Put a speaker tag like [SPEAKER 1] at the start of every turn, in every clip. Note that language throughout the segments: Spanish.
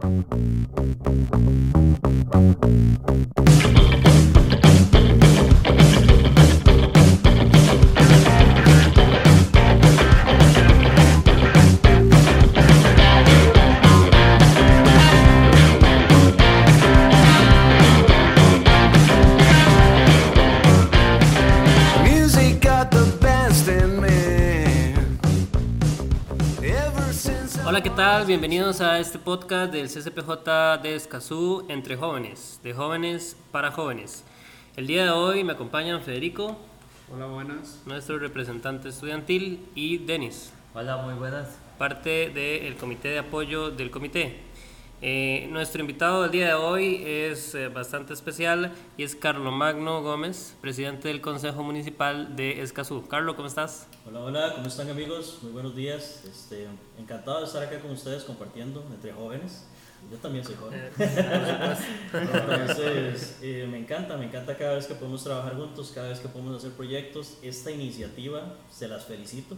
[SPEAKER 1] Thank you. Bienvenidos a este podcast del CCPJ de Escazú entre jóvenes, de jóvenes para jóvenes. El día de hoy me acompañan Federico,
[SPEAKER 2] Hola, buenas.
[SPEAKER 1] nuestro representante estudiantil, y Denis,
[SPEAKER 3] Hola, muy buenas.
[SPEAKER 1] parte del comité de apoyo del comité. Eh, nuestro invitado del día de hoy es eh, bastante especial y es Carlo Magno Gómez, presidente del Consejo Municipal de Escazú. Carlo, ¿cómo estás?
[SPEAKER 4] Hola, hola, ¿cómo están amigos? Muy buenos días. Este, encantado de estar acá con ustedes compartiendo entre jóvenes. Yo también soy joven. Entonces, eh, me encanta, me encanta cada vez que podemos trabajar juntos, cada vez que podemos hacer proyectos. Esta iniciativa, se las felicito.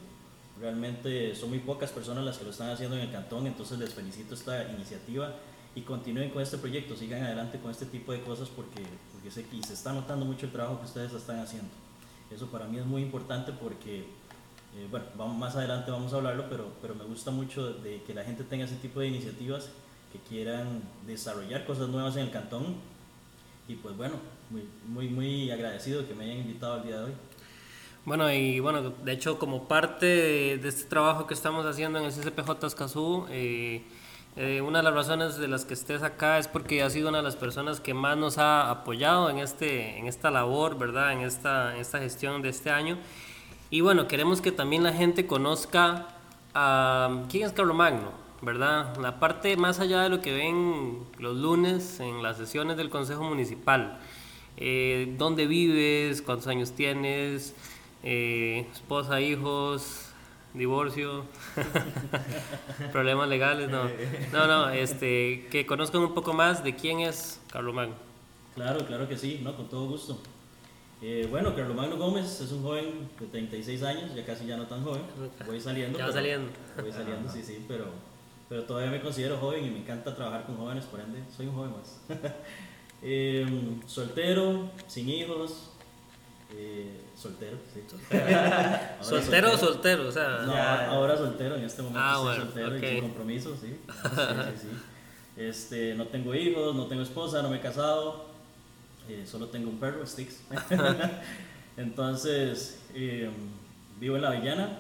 [SPEAKER 4] Realmente son muy pocas personas las que lo están haciendo en el cantón, entonces les felicito esta iniciativa y continúen con este proyecto, sigan adelante con este tipo de cosas porque, porque y se está notando mucho el trabajo que ustedes están haciendo. Eso para mí es muy importante porque eh, bueno, vamos, más adelante vamos a hablarlo, pero, pero me gusta mucho de que la gente tenga ese tipo de iniciativas que quieran desarrollar cosas nuevas en el cantón. Y pues bueno, muy, muy, muy agradecido que me hayan invitado al día de hoy.
[SPEAKER 1] Bueno, y bueno, de hecho, como parte de, de este trabajo que estamos haciendo en el CCPJ Escazú, eh, eh, una de las razones de las que estés acá es porque has sido una de las personas que más nos ha apoyado en, este, en esta labor, ¿verdad? En esta, en esta gestión de este año. Y bueno, queremos que también la gente conozca a quién es Carlo Magno, ¿verdad? La parte más allá de lo que ven los lunes en las sesiones del Consejo Municipal. Eh, ¿Dónde vives? ¿Cuántos años tienes? Eh, esposa, hijos, divorcio, problemas legales, no. No, no, este, que conozcan un poco más de quién es Carlo Magno.
[SPEAKER 4] Claro, claro que sí, ¿no? con todo gusto. Eh, bueno, Carlos Magno Gómez es un joven de 36 años, ya casi ya no tan joven, voy saliendo.
[SPEAKER 1] Ya va saliendo.
[SPEAKER 4] Voy saliendo, sí, sí, pero, pero todavía me considero joven y me encanta trabajar con jóvenes, por ende, soy un joven más. Em, soltero, sin hijos, eh, soltero, sí.
[SPEAKER 1] ¿Soltero o soltero? O sea,
[SPEAKER 4] No, ahora soltero, en este momento
[SPEAKER 1] Ah,
[SPEAKER 4] estoy
[SPEAKER 1] bueno,
[SPEAKER 4] soltero y sin compromiso, sí. Sí, sí, sí. Este, no tengo hijos, no tengo esposa, no me he casado, eh, solo tengo un perro, Sticks. Entonces, eh, vivo en La Avellana,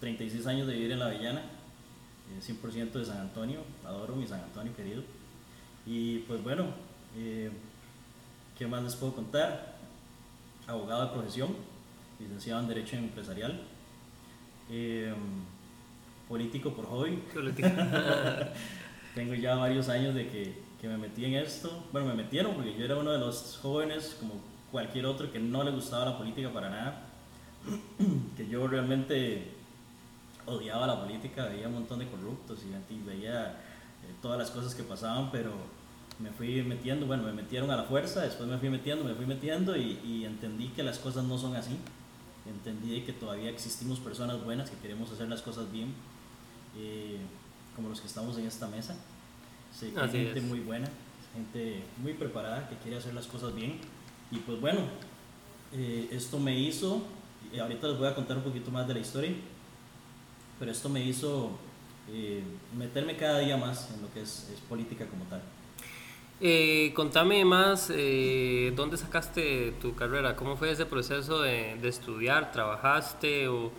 [SPEAKER 4] 36 años de vivir en La Avellana, eh, 100% de San Antonio, adoro mi San Antonio querido. Y pues bueno, eh, ¿qué más les puedo contar? Abogado de profesión, licenciado en Derecho Empresarial, eh, político por hobby, tengo ya varios años de que, que me metí en esto. Bueno, me metieron porque yo era uno de los jóvenes, como cualquier otro, que no le gustaba la política para nada. que yo realmente odiaba la política, veía un montón de corruptos y, veía eh, todas las cosas que pasaban, pero me fui metiendo, bueno, me metieron a la fuerza, después me fui metiendo, me fui metiendo y, y entendí que las cosas no son así. Entendí que todavía existimos personas buenas que queremos hacer las cosas bien, eh, como los que estamos en esta mesa. Sé que hay gente
[SPEAKER 1] es.
[SPEAKER 4] muy buena, gente muy preparada que quiere hacer las cosas bien. Y pues bueno, eh, esto me hizo, ahorita les voy a contar un poquito más de la historia, pero esto me hizo eh, meterme cada día más en lo que es, es política como tal.
[SPEAKER 1] Eh, contame más, eh, ¿dónde sacaste tu carrera? ¿Cómo fue ese proceso de, de estudiar? ¿Trabajaste o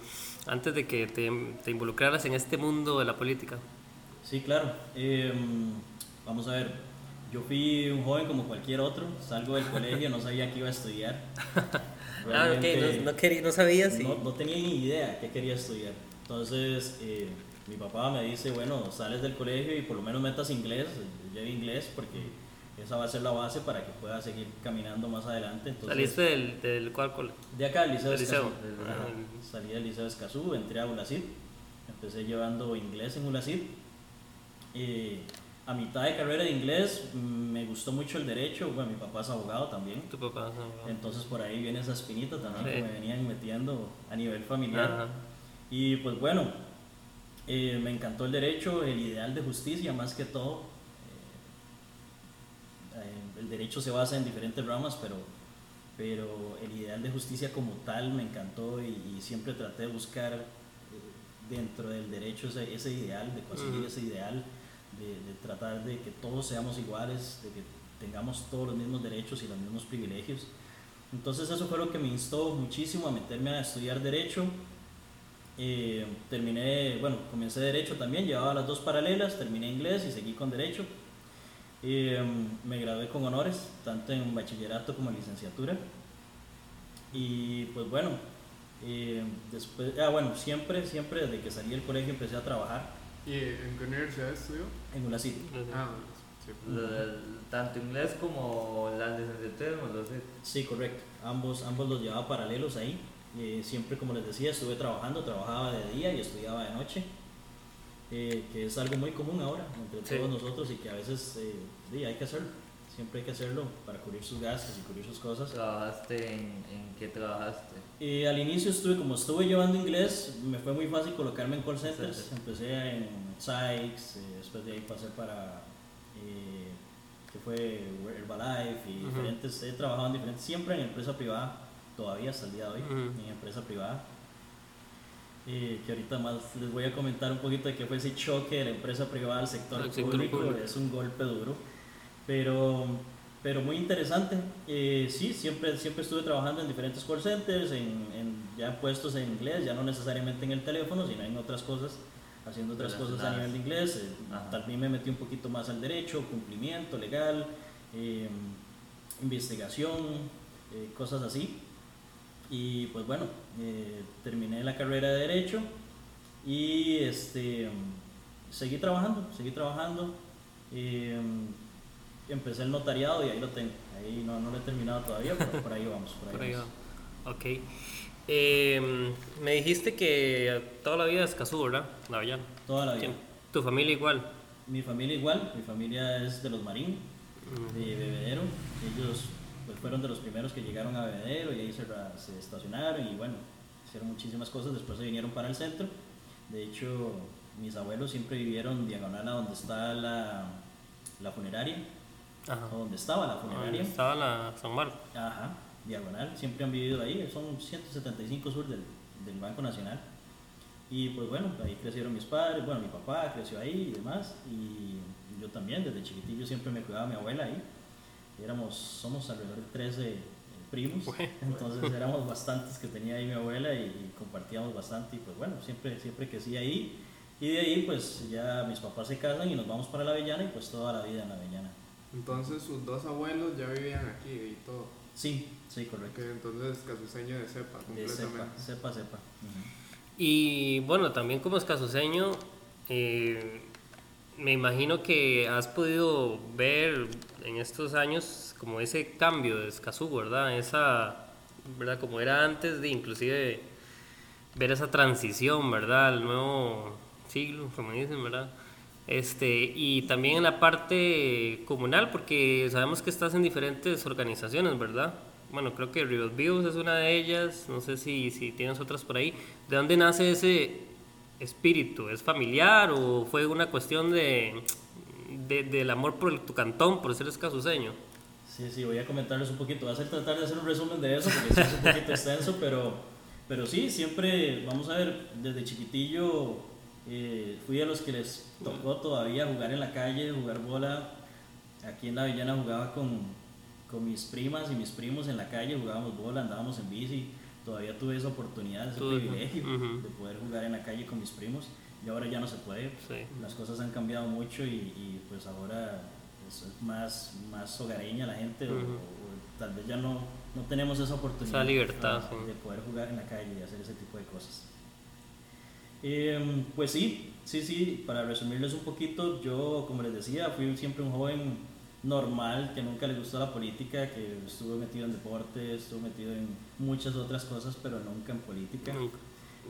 [SPEAKER 1] antes de que te, te involucraras en este mundo de la política?
[SPEAKER 4] Sí, claro. Eh, vamos a ver, yo fui un joven como cualquier otro, salgo del colegio, no sabía que iba a estudiar.
[SPEAKER 1] Ah, ok, no, no, querí- no sabías si...
[SPEAKER 4] no, no tenía ni idea qué quería estudiar. Entonces, eh, mi papá me dice, bueno, sales del colegio y por lo menos metas inglés, lleve inglés porque esa va a ser la base para que puedas seguir caminando más adelante. Entonces,
[SPEAKER 1] ¿Saliste del, del cuál cole?
[SPEAKER 4] de acá, del Liceo Escazú.
[SPEAKER 1] Ah.
[SPEAKER 4] Salí del Liceo de Escazú, entré a ULACID, empecé llevando inglés en ULACID. Eh, a mitad de carrera de inglés mm, me gustó mucho el derecho, bueno, mi papá es abogado también,
[SPEAKER 1] Tu papá. no, no.
[SPEAKER 4] entonces por ahí viene esa espinita también
[SPEAKER 1] Sí.
[SPEAKER 4] que me venían metiendo a nivel familiar.
[SPEAKER 1] Ajá.
[SPEAKER 4] Y pues bueno, eh, me encantó el derecho, el ideal de justicia más que todo. El derecho se basa en diferentes ramas, pero, pero el ideal de justicia como tal me encantó y, y siempre traté de buscar eh, dentro del derecho ese, ese ideal, de conseguir ese ideal, de, de tratar de que todos seamos iguales, de que tengamos todos los mismos derechos y los mismos privilegios. Entonces eso fue lo que me instó muchísimo a meterme a estudiar derecho. Eh, terminé, bueno, comencé derecho también, llevaba las dos paralelas, terminé inglés y seguí con derecho. Eh, me gradué con honores, tanto en bachillerato como en licenciatura. Y pues bueno, eh, después, ah, bueno, siempre, siempre desde que salí del colegio empecé a trabajar
[SPEAKER 2] ¿Y en qué universidad estudió?
[SPEAKER 4] en una city.
[SPEAKER 2] Ah, sí.
[SPEAKER 3] Del- tanto inglés como la licenciatura, no lo sé.
[SPEAKER 4] Sí, correcto. Ambos, ambos los llevaba paralelos ahí. Eh, siempre, como les decía, estuve trabajando, trabajaba de día y estudiaba de noche, eh, que es algo muy común ahora entre
[SPEAKER 1] Sí.
[SPEAKER 4] todos nosotros y que a veces eh, sí, hay que hacerlo. Siempre hay que hacerlo para cubrir sus gastos y cubrir sus cosas.
[SPEAKER 3] ¿Trabajaste en, en qué trabajaste?
[SPEAKER 4] Eh, al inicio estuve, como estuve llevando inglés, me fue muy fácil colocarme en call centers. Empecé en Sykes, eh, después de ahí pasé para, eh, que fue Herbalife y diferentes, he trabajado en diferentes, siempre en empresa privada, todavía hasta el día de hoy, en empresa privada. Eh, que ahorita más les voy a comentar un poquito de qué fue ese choque de la empresa privada al sector,
[SPEAKER 1] Al sector
[SPEAKER 4] público.
[SPEAKER 1] público.
[SPEAKER 4] Es un golpe duro, pero, pero muy interesante. Eh, sí, siempre, siempre estuve trabajando en diferentes call centers, en, en ya puestos en inglés, ya no necesariamente en el teléfono, sino en otras cosas, haciendo otras cosas a nivel de inglés. Eh, también me metí un poquito más al derecho, cumplimiento legal, eh, investigación, eh, cosas así. Y pues bueno, eh, terminé la carrera de Derecho y este, seguí trabajando, seguí trabajando. eh, empecé el notariado y ahí lo tengo. Ahí no, no lo he terminado todavía, pero por ahí vamos. Por ahí
[SPEAKER 1] Por ahí
[SPEAKER 4] vamos.
[SPEAKER 1] va. Ok. Eh, me dijiste que toda la vida es Cazú, ¿verdad? La Avellana.
[SPEAKER 4] Toda la vida.
[SPEAKER 1] ¿Tu familia igual?
[SPEAKER 4] Mi familia igual, mi familia es de los Marín, de Bebedero. Ellos fueron de los primeros que llegaron a Bebedero y ahí se, se estacionaron y bueno, hicieron muchísimas cosas. Después se vinieron para el centro. De hecho, mis abuelos siempre vivieron diagonal a donde está la, la funeraria,
[SPEAKER 1] Ajá.
[SPEAKER 4] o donde estaba la
[SPEAKER 1] ¿Dónde
[SPEAKER 4] funeraria.
[SPEAKER 1] estaba la San Marcos?
[SPEAKER 4] Ajá, diagonal, siempre han vivido ahí, son 175 sur del, del Banco Nacional. Y pues bueno, ahí crecieron mis padres, bueno, mi papá creció ahí y demás, y yo también, desde chiquitillo siempre me cuidaba mi abuela ahí. Éramos, somos alrededor de 13 eh, primos,
[SPEAKER 1] Bueno.
[SPEAKER 4] entonces éramos bastantes que tenía ahí mi abuela y, y compartíamos bastante, y pues bueno, siempre, siempre crecí ahí. Y de ahí pues ya mis papás se casan y nos vamos para la Avellana y pues toda la vida en la Avellana.
[SPEAKER 2] Entonces sus dos abuelos ya vivían aquí y todo.
[SPEAKER 4] Sí, sí, correcto.
[SPEAKER 2] Que entonces casuseño de cepa completamente.
[SPEAKER 4] cepa, cepa. Ujú.
[SPEAKER 1] Y bueno, también como escasoseño, eh, me imagino que has podido ver en estos años como ese cambio de Escazú, ¿verdad? Esa, ¿verdad? Como era antes de inclusive ver esa transición, ¿verdad? Al nuevo siglo, como dicen, ¿verdad? Este, y también en la parte comunal, porque sabemos que estás en diferentes organizaciones, ¿verdad? Bueno, creo que Ríos Vivos es una de ellas, no sé si, si tienes otras por ahí. ¿De dónde nace ese espíritu? ¿Es familiar o fue una cuestión de, de- del amor por tu cantón, por ser escasuseño?
[SPEAKER 4] Sí, sí, voy a comentarles un poquito. Voy a hacer, tratar de hacer un resumen de eso porque es un poquito extenso, pero, pero sí, siempre, vamos a ver, desde chiquitillo eh, fui a los que les tocó todavía jugar en la calle, jugar bola. Aquí en la Villana jugaba con, con mis primas y mis primos en la calle, jugábamos bola, andábamos en bici. Todavía tuve esa oportunidad, ese privilegio
[SPEAKER 1] ujú.
[SPEAKER 4] de poder jugar en la calle con mis primos. Y ahora ya no se puede.
[SPEAKER 1] Sí.
[SPEAKER 4] Las cosas han cambiado mucho y, y, pues ahora es más, más hogareña la gente o- tal vez ya no, no tenemos esa oportunidad
[SPEAKER 1] Esa libertad, sí.
[SPEAKER 4] de poder jugar en la calle y hacer ese tipo de cosas. Em, pues sí, sí, sí, para resumirles un poquito, yo como les decía, fui siempre un joven normal que nunca le gustó la política, que estuvo metido en deporte, estuvo metido en muchas otras cosas, pero nunca en política.
[SPEAKER 1] Nunca.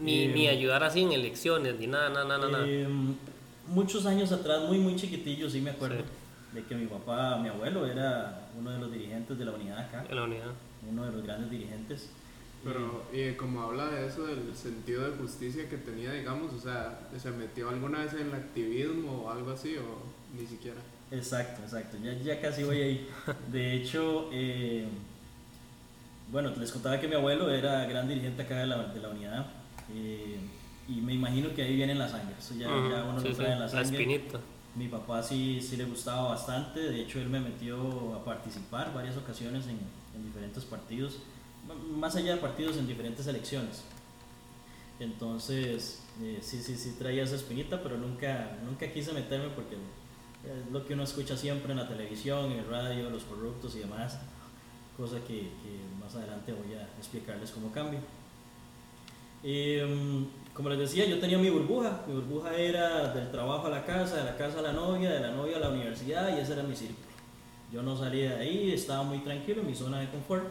[SPEAKER 1] Ni,
[SPEAKER 4] Eh,
[SPEAKER 1] ni ayudar así en elecciones, ni nada, nada, nada, nada.
[SPEAKER 4] Em, muchos años atrás, muy, muy chiquitillo, sí me acuerdo
[SPEAKER 1] Sí.
[SPEAKER 4] de que mi papá, mi abuelo, era uno de los dirigentes de la unidad acá,
[SPEAKER 1] En la unidad.
[SPEAKER 4] uno de los grandes dirigentes.
[SPEAKER 2] Pero, y como habla de eso, del sentido de justicia que tenía, digamos, o sea, ¿se metió alguna vez en el activismo o algo así? O ni siquiera.
[SPEAKER 4] Exacto, exacto. Ya, ya casi voy ahí. De hecho, eh, bueno, les contaba que mi abuelo era gran dirigente acá de la, de la unidad. Eh, y me imagino que ahí viene la sangre. Eso ya, uno
[SPEAKER 1] sí,
[SPEAKER 4] lo
[SPEAKER 1] sí,
[SPEAKER 4] trae en la
[SPEAKER 1] la
[SPEAKER 4] sangre.
[SPEAKER 1] espinita.
[SPEAKER 4] Mi papá sí, sí le gustaba bastante, de hecho él me metió a participar varias ocasiones en, en diferentes partidos, más allá de partidos en diferentes elecciones. Entonces, eh, sí, sí, sí traía esa espinita, pero nunca, nunca quise meterme porque es lo que uno escucha siempre en la televisión, en el radio, los corruptos y demás, cosa que, que más adelante voy a explicarles cómo cambia. Em, como les decía, yo tenía mi burbuja. Mi burbuja era del trabajo a la casa, de la casa a la novia, de la novia a la universidad y ese era mi círculo. Yo no salía de ahí, estaba muy tranquilo en mi zona de confort.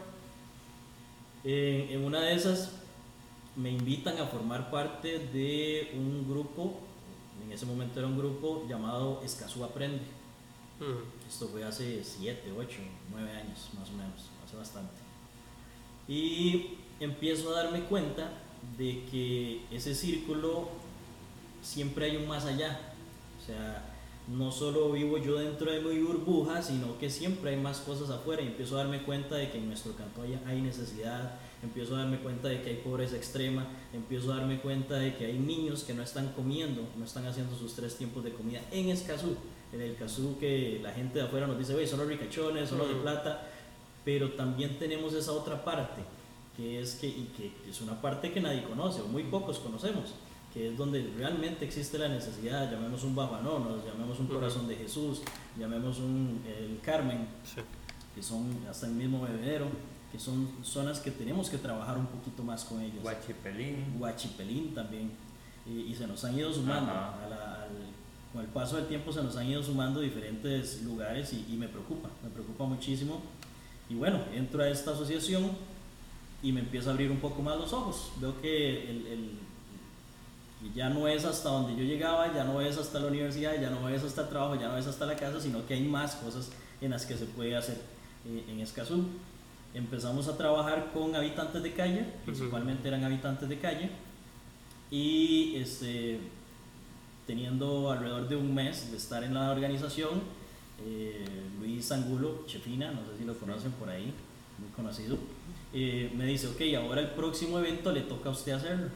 [SPEAKER 4] En, en una de esas me invitan a formar parte de un grupo, en ese momento era un grupo llamado Escazú Aprende.
[SPEAKER 1] Mm.
[SPEAKER 4] Esto fue hace 7, 8, 9 años más o menos, hace bastante. Y empiezo a darme cuenta de que ese círculo siempre hay un más allá. O sea, no solo vivo yo dentro de mi burbuja, sino que siempre hay más cosas afuera. Y empiezo a darme cuenta de que en nuestro canto hay, necesidad, empiezo a darme cuenta de que hay pobreza extrema, empiezo a darme cuenta de que hay niños que no están comiendo, no están haciendo sus tres tiempos de comida en Escazú. En el Escazú que la gente de afuera nos dice, "Güey, son los ricachones, son los de
[SPEAKER 1] Ujú.
[SPEAKER 4] plata, pero también tenemos esa otra parte, que es que, y que es una parte que nadie conoce, o muy pocos conocemos, que es donde realmente existe la necesidad, llamemos un Bajanonos, llamemos un. Corazón de Jesús, llamemos un el Carmen,
[SPEAKER 1] Sí.
[SPEAKER 4] que son hasta el mismo bebedero, que son zonas que tenemos que trabajar un poquito más con ellos.
[SPEAKER 3] Guachipelín.
[SPEAKER 4] Guachipelín también. Y, y se nos han ido sumando. A la- al- con el paso del tiempo se nos han ido sumando diferentes lugares y, y me preocupa, me preocupa muchísimo. Y bueno, entro a esta asociación y me empiezo a abrir un poco más los ojos. Veo que el, el- ya no es hasta donde yo llegaba, ya no es hasta la universidad, ya no es hasta el trabajo, ya no es hasta la casa, sino que hay más cosas en las que se puede hacer eh, en Escazú. Empezamos a trabajar con habitantes de calle, principalmente eran habitantes de calle, y este, teniendo alrededor de un mes de estar en la organización, eh, Luis Angulo, Chefina, no sé si lo conocen por ahí, muy conocido, eh, me dice, ok, ahora el próximo evento le toca a usted hacerlo.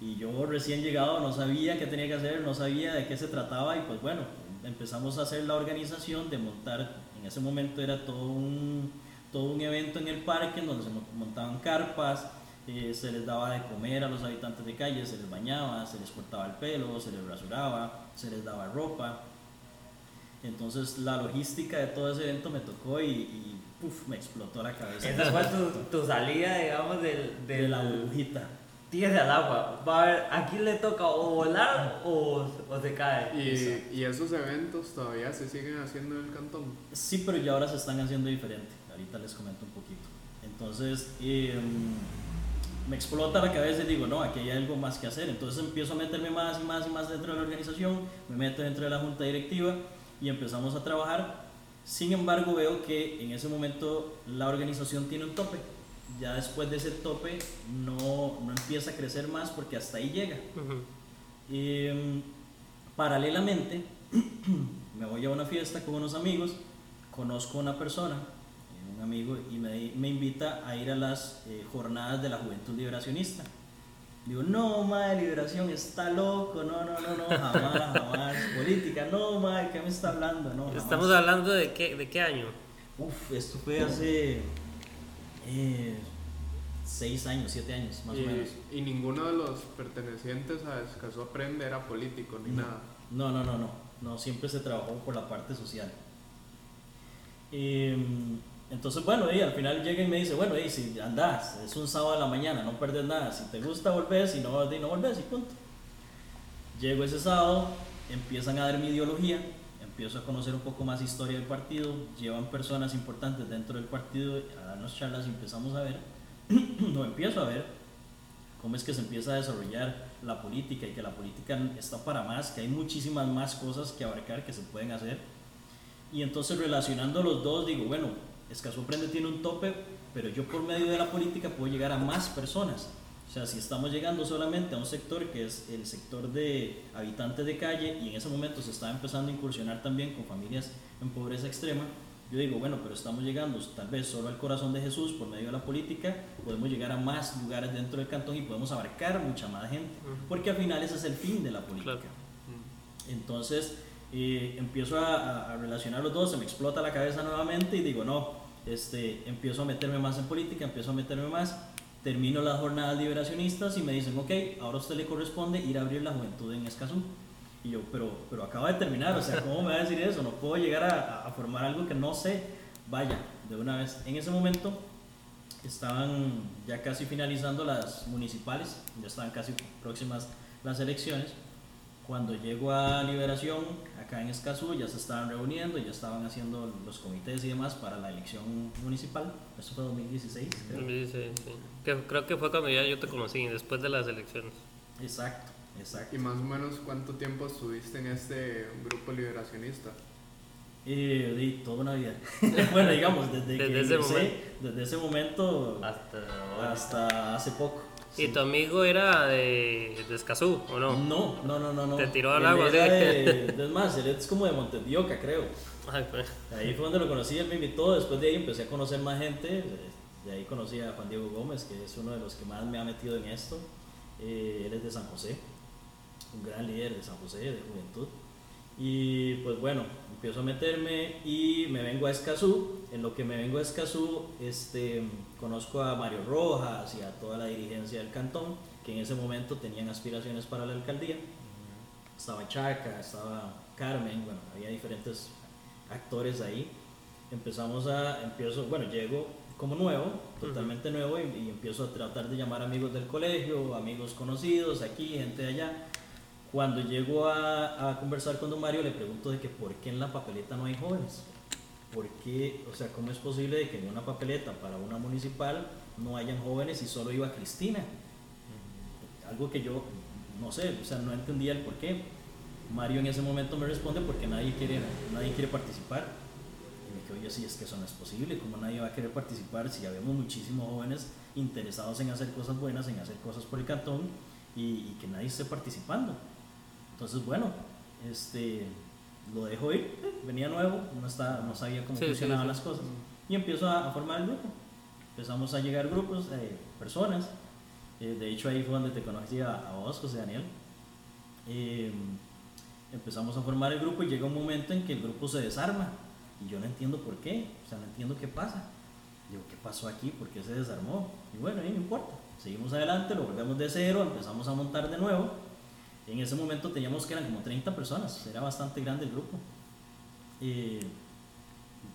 [SPEAKER 4] Y yo recién llegado no sabía qué tenía que hacer, no sabía de qué se trataba y pues bueno, empezamos a hacer la organización de montar, en ese momento era todo un, todo un evento en el parque en donde se mo- montaban carpas, eh, se les daba de comer a los habitantes de calle, se les bañaba, se les cortaba el pelo, se les rasuraba, se les daba ropa. Entonces la logística de todo ese evento me tocó y, puf, me explotó la cabeza.
[SPEAKER 3] Esa fue tu, tu salida, digamos, del,
[SPEAKER 4] de
[SPEAKER 3] del
[SPEAKER 4] la burbujita.
[SPEAKER 3] tírese al agua. Va a ver, aquí le toca o volar o, o se cae.
[SPEAKER 2] Y, y esos eventos todavía se siguen haciendo en el cantón.
[SPEAKER 4] Sí, pero ya ahora se están haciendo diferente. Ahorita les comento un poquito. Entonces, eh, me explota la cabeza y digo, no, aquí hay algo más que hacer. Entonces empiezo a meterme más y más y más dentro de la organización, me meto dentro de la junta directiva y empezamos a trabajar. Sin embargo, veo que en ese momento la organización tiene un tope. Ya después de ese tope no, no empieza a crecer más porque hasta ahí llega. Eh, paralelamente, me voy a una fiesta con unos amigos, conozco a una persona, un amigo, y me, me invita a ir a las eh, jornadas de la Juventud Liberacionista. Digo, no, madre, liberación está loco, no, no, no, no, jamás, jamás. Política, no, madre, ¿qué me está hablando? No, jamás.
[SPEAKER 1] Estamos hablando de qué, de qué año.
[SPEAKER 4] Uf, esto fue hace eh, seis años, siete años, más o menos.
[SPEAKER 2] Y, y ninguno de los pertenecientes a Escazú Aprende era político ni
[SPEAKER 4] No.
[SPEAKER 2] nada.
[SPEAKER 4] No, no, no, no, no, siempre se trabajó por la parte social. Eh, entonces, bueno, y al final llega y me dice, bueno, y si andás, es un sábado a la mañana, no perdes nada, si te gusta volvés, si no, no volvés y punto. Llego ese sábado, empiezan a dar mi ideología, empiezo a conocer un poco más historia del partido, llevan personas importantes dentro del partido a darnos charlas y empezamos a ver, no empiezo a ver cómo es que se empieza a desarrollar la política y que la política está para más, que hay muchísimas más cosas que abarcar que se pueden hacer. Y entonces relacionando los dos digo, bueno, Escazú Aprende tiene un tope, pero yo por medio de la política puedo llegar a más personas. O sea, si estamos llegando solamente a un sector que es el sector de habitantes de calle y en ese momento se está empezando a incursionar también con familias en pobreza extrema, yo digo, bueno, pero estamos llegando tal vez solo al corazón de Jesús por medio de la política, podemos llegar a más lugares dentro del cantón y podemos abarcar mucha más gente, porque al final ese es el fin de la política.
[SPEAKER 1] Claro.
[SPEAKER 4] Entonces eh, empiezo a- a relacionar los dos, se me explota la cabeza nuevamente y digo, no, este, empiezo a meterme más en política, empiezo a meterme más, termino las jornadas liberacionistas y me dicen, ok, ahora a usted le corresponde ir a abrir la juventud en Escazú. Y yo, pero, pero acaba de terminar, o sea, ¿cómo me va a decir eso? No puedo llegar a, a formar algo que no sé. Vaya, de una vez. En ese momento estaban ya casi finalizando las municipales, ya estaban casi próximas las elecciones. Cuando llego a Liberación, acá en Escazú, ya se estaban reuniendo, ya estaban haciendo los comités y demás para la elección municipal. Eso fue 2016, creo.
[SPEAKER 1] Me dice, sí. Que creo que fue cuando ya yo te conocí, después de las elecciones.
[SPEAKER 4] Exacto, exacto.
[SPEAKER 2] ¿Y más o menos cuánto tiempo estuviste en este grupo liberacionista?
[SPEAKER 4] Y di toda una vida. bueno, digamos, desde, que
[SPEAKER 1] Desde ese
[SPEAKER 4] ingresé,
[SPEAKER 1] momento.
[SPEAKER 4] desde ese momento
[SPEAKER 3] Hasta ahora.
[SPEAKER 4] hasta hace poco.
[SPEAKER 1] ¿Y tu amigo era de, de Escazú o no?
[SPEAKER 4] No, no, no, no, no.
[SPEAKER 1] Te tiró al
[SPEAKER 4] Él
[SPEAKER 1] agua, sí.
[SPEAKER 4] de- es más, él es como de Montedioca, creo.
[SPEAKER 1] Ay, pues.
[SPEAKER 4] Ahí fue donde lo conocí, él me invitó, después de ahí empecé a conocer más gente, de ahí conocí a Juan Diego Gómez, que es uno de los que más me ha metido en esto, Eh, él es de San José, un gran líder de San José, de juventud, y pues bueno, empiezo a meterme y me vengo a Escazú, en lo que me vengo a Escazú, este, conozco a Mario Rojas y a toda la dirigencia del cantón, que en ese momento tenían aspiraciones para la alcaldía, estaba Chaca, estaba Carmen, bueno, había diferentes actores ahí. Empezamos a, empiezo, bueno, llego como nuevo, totalmente nuevo, y, y empiezo a tratar de llamar amigos del colegio, amigos conocidos aquí, gente de allá. Cuando llego a, a conversar con don Mario, le pregunto de que por qué en la papeleta no hay jóvenes. ¿Por qué, o sea, cómo es posible de que en una papeleta para una municipal no hayan jóvenes y solo iba Cristina? Algo que yo, no sé, o sea, no entendía el por qué. Mario en ese momento me responde porque nadie quiere, nadie quiere participar. Y me quedo yo, sí, es que eso no es posible. ¿Cómo nadie va a querer participar si habemos muchísimos jóvenes interesados en hacer cosas buenas, en hacer cosas por el cantón y, y que nadie esté participando? Entonces, bueno, este, lo dejo ir. Venía nuevo, no, estaba, no sabía cómo
[SPEAKER 1] sí,
[SPEAKER 4] funcionaban
[SPEAKER 1] sí.
[SPEAKER 4] las cosas. Y empiezo a, a formar el grupo. Empezamos a llegar grupos, eh, personas. Eh, de hecho, ahí fue donde te conocí a, a vos, José Daniel. Eh, empezamos a formar el grupo y llega un momento en que el grupo se desarma. Y yo no entiendo por qué, o sea, no entiendo qué pasa. Digo, ¿qué pasó aquí? ¿Por qué se desarmó? Y bueno, ahí no importa. Seguimos adelante, lo volvemos de cero, empezamos a montar de nuevo. En ese momento teníamos que eran como 30 personas, era bastante grande el grupo.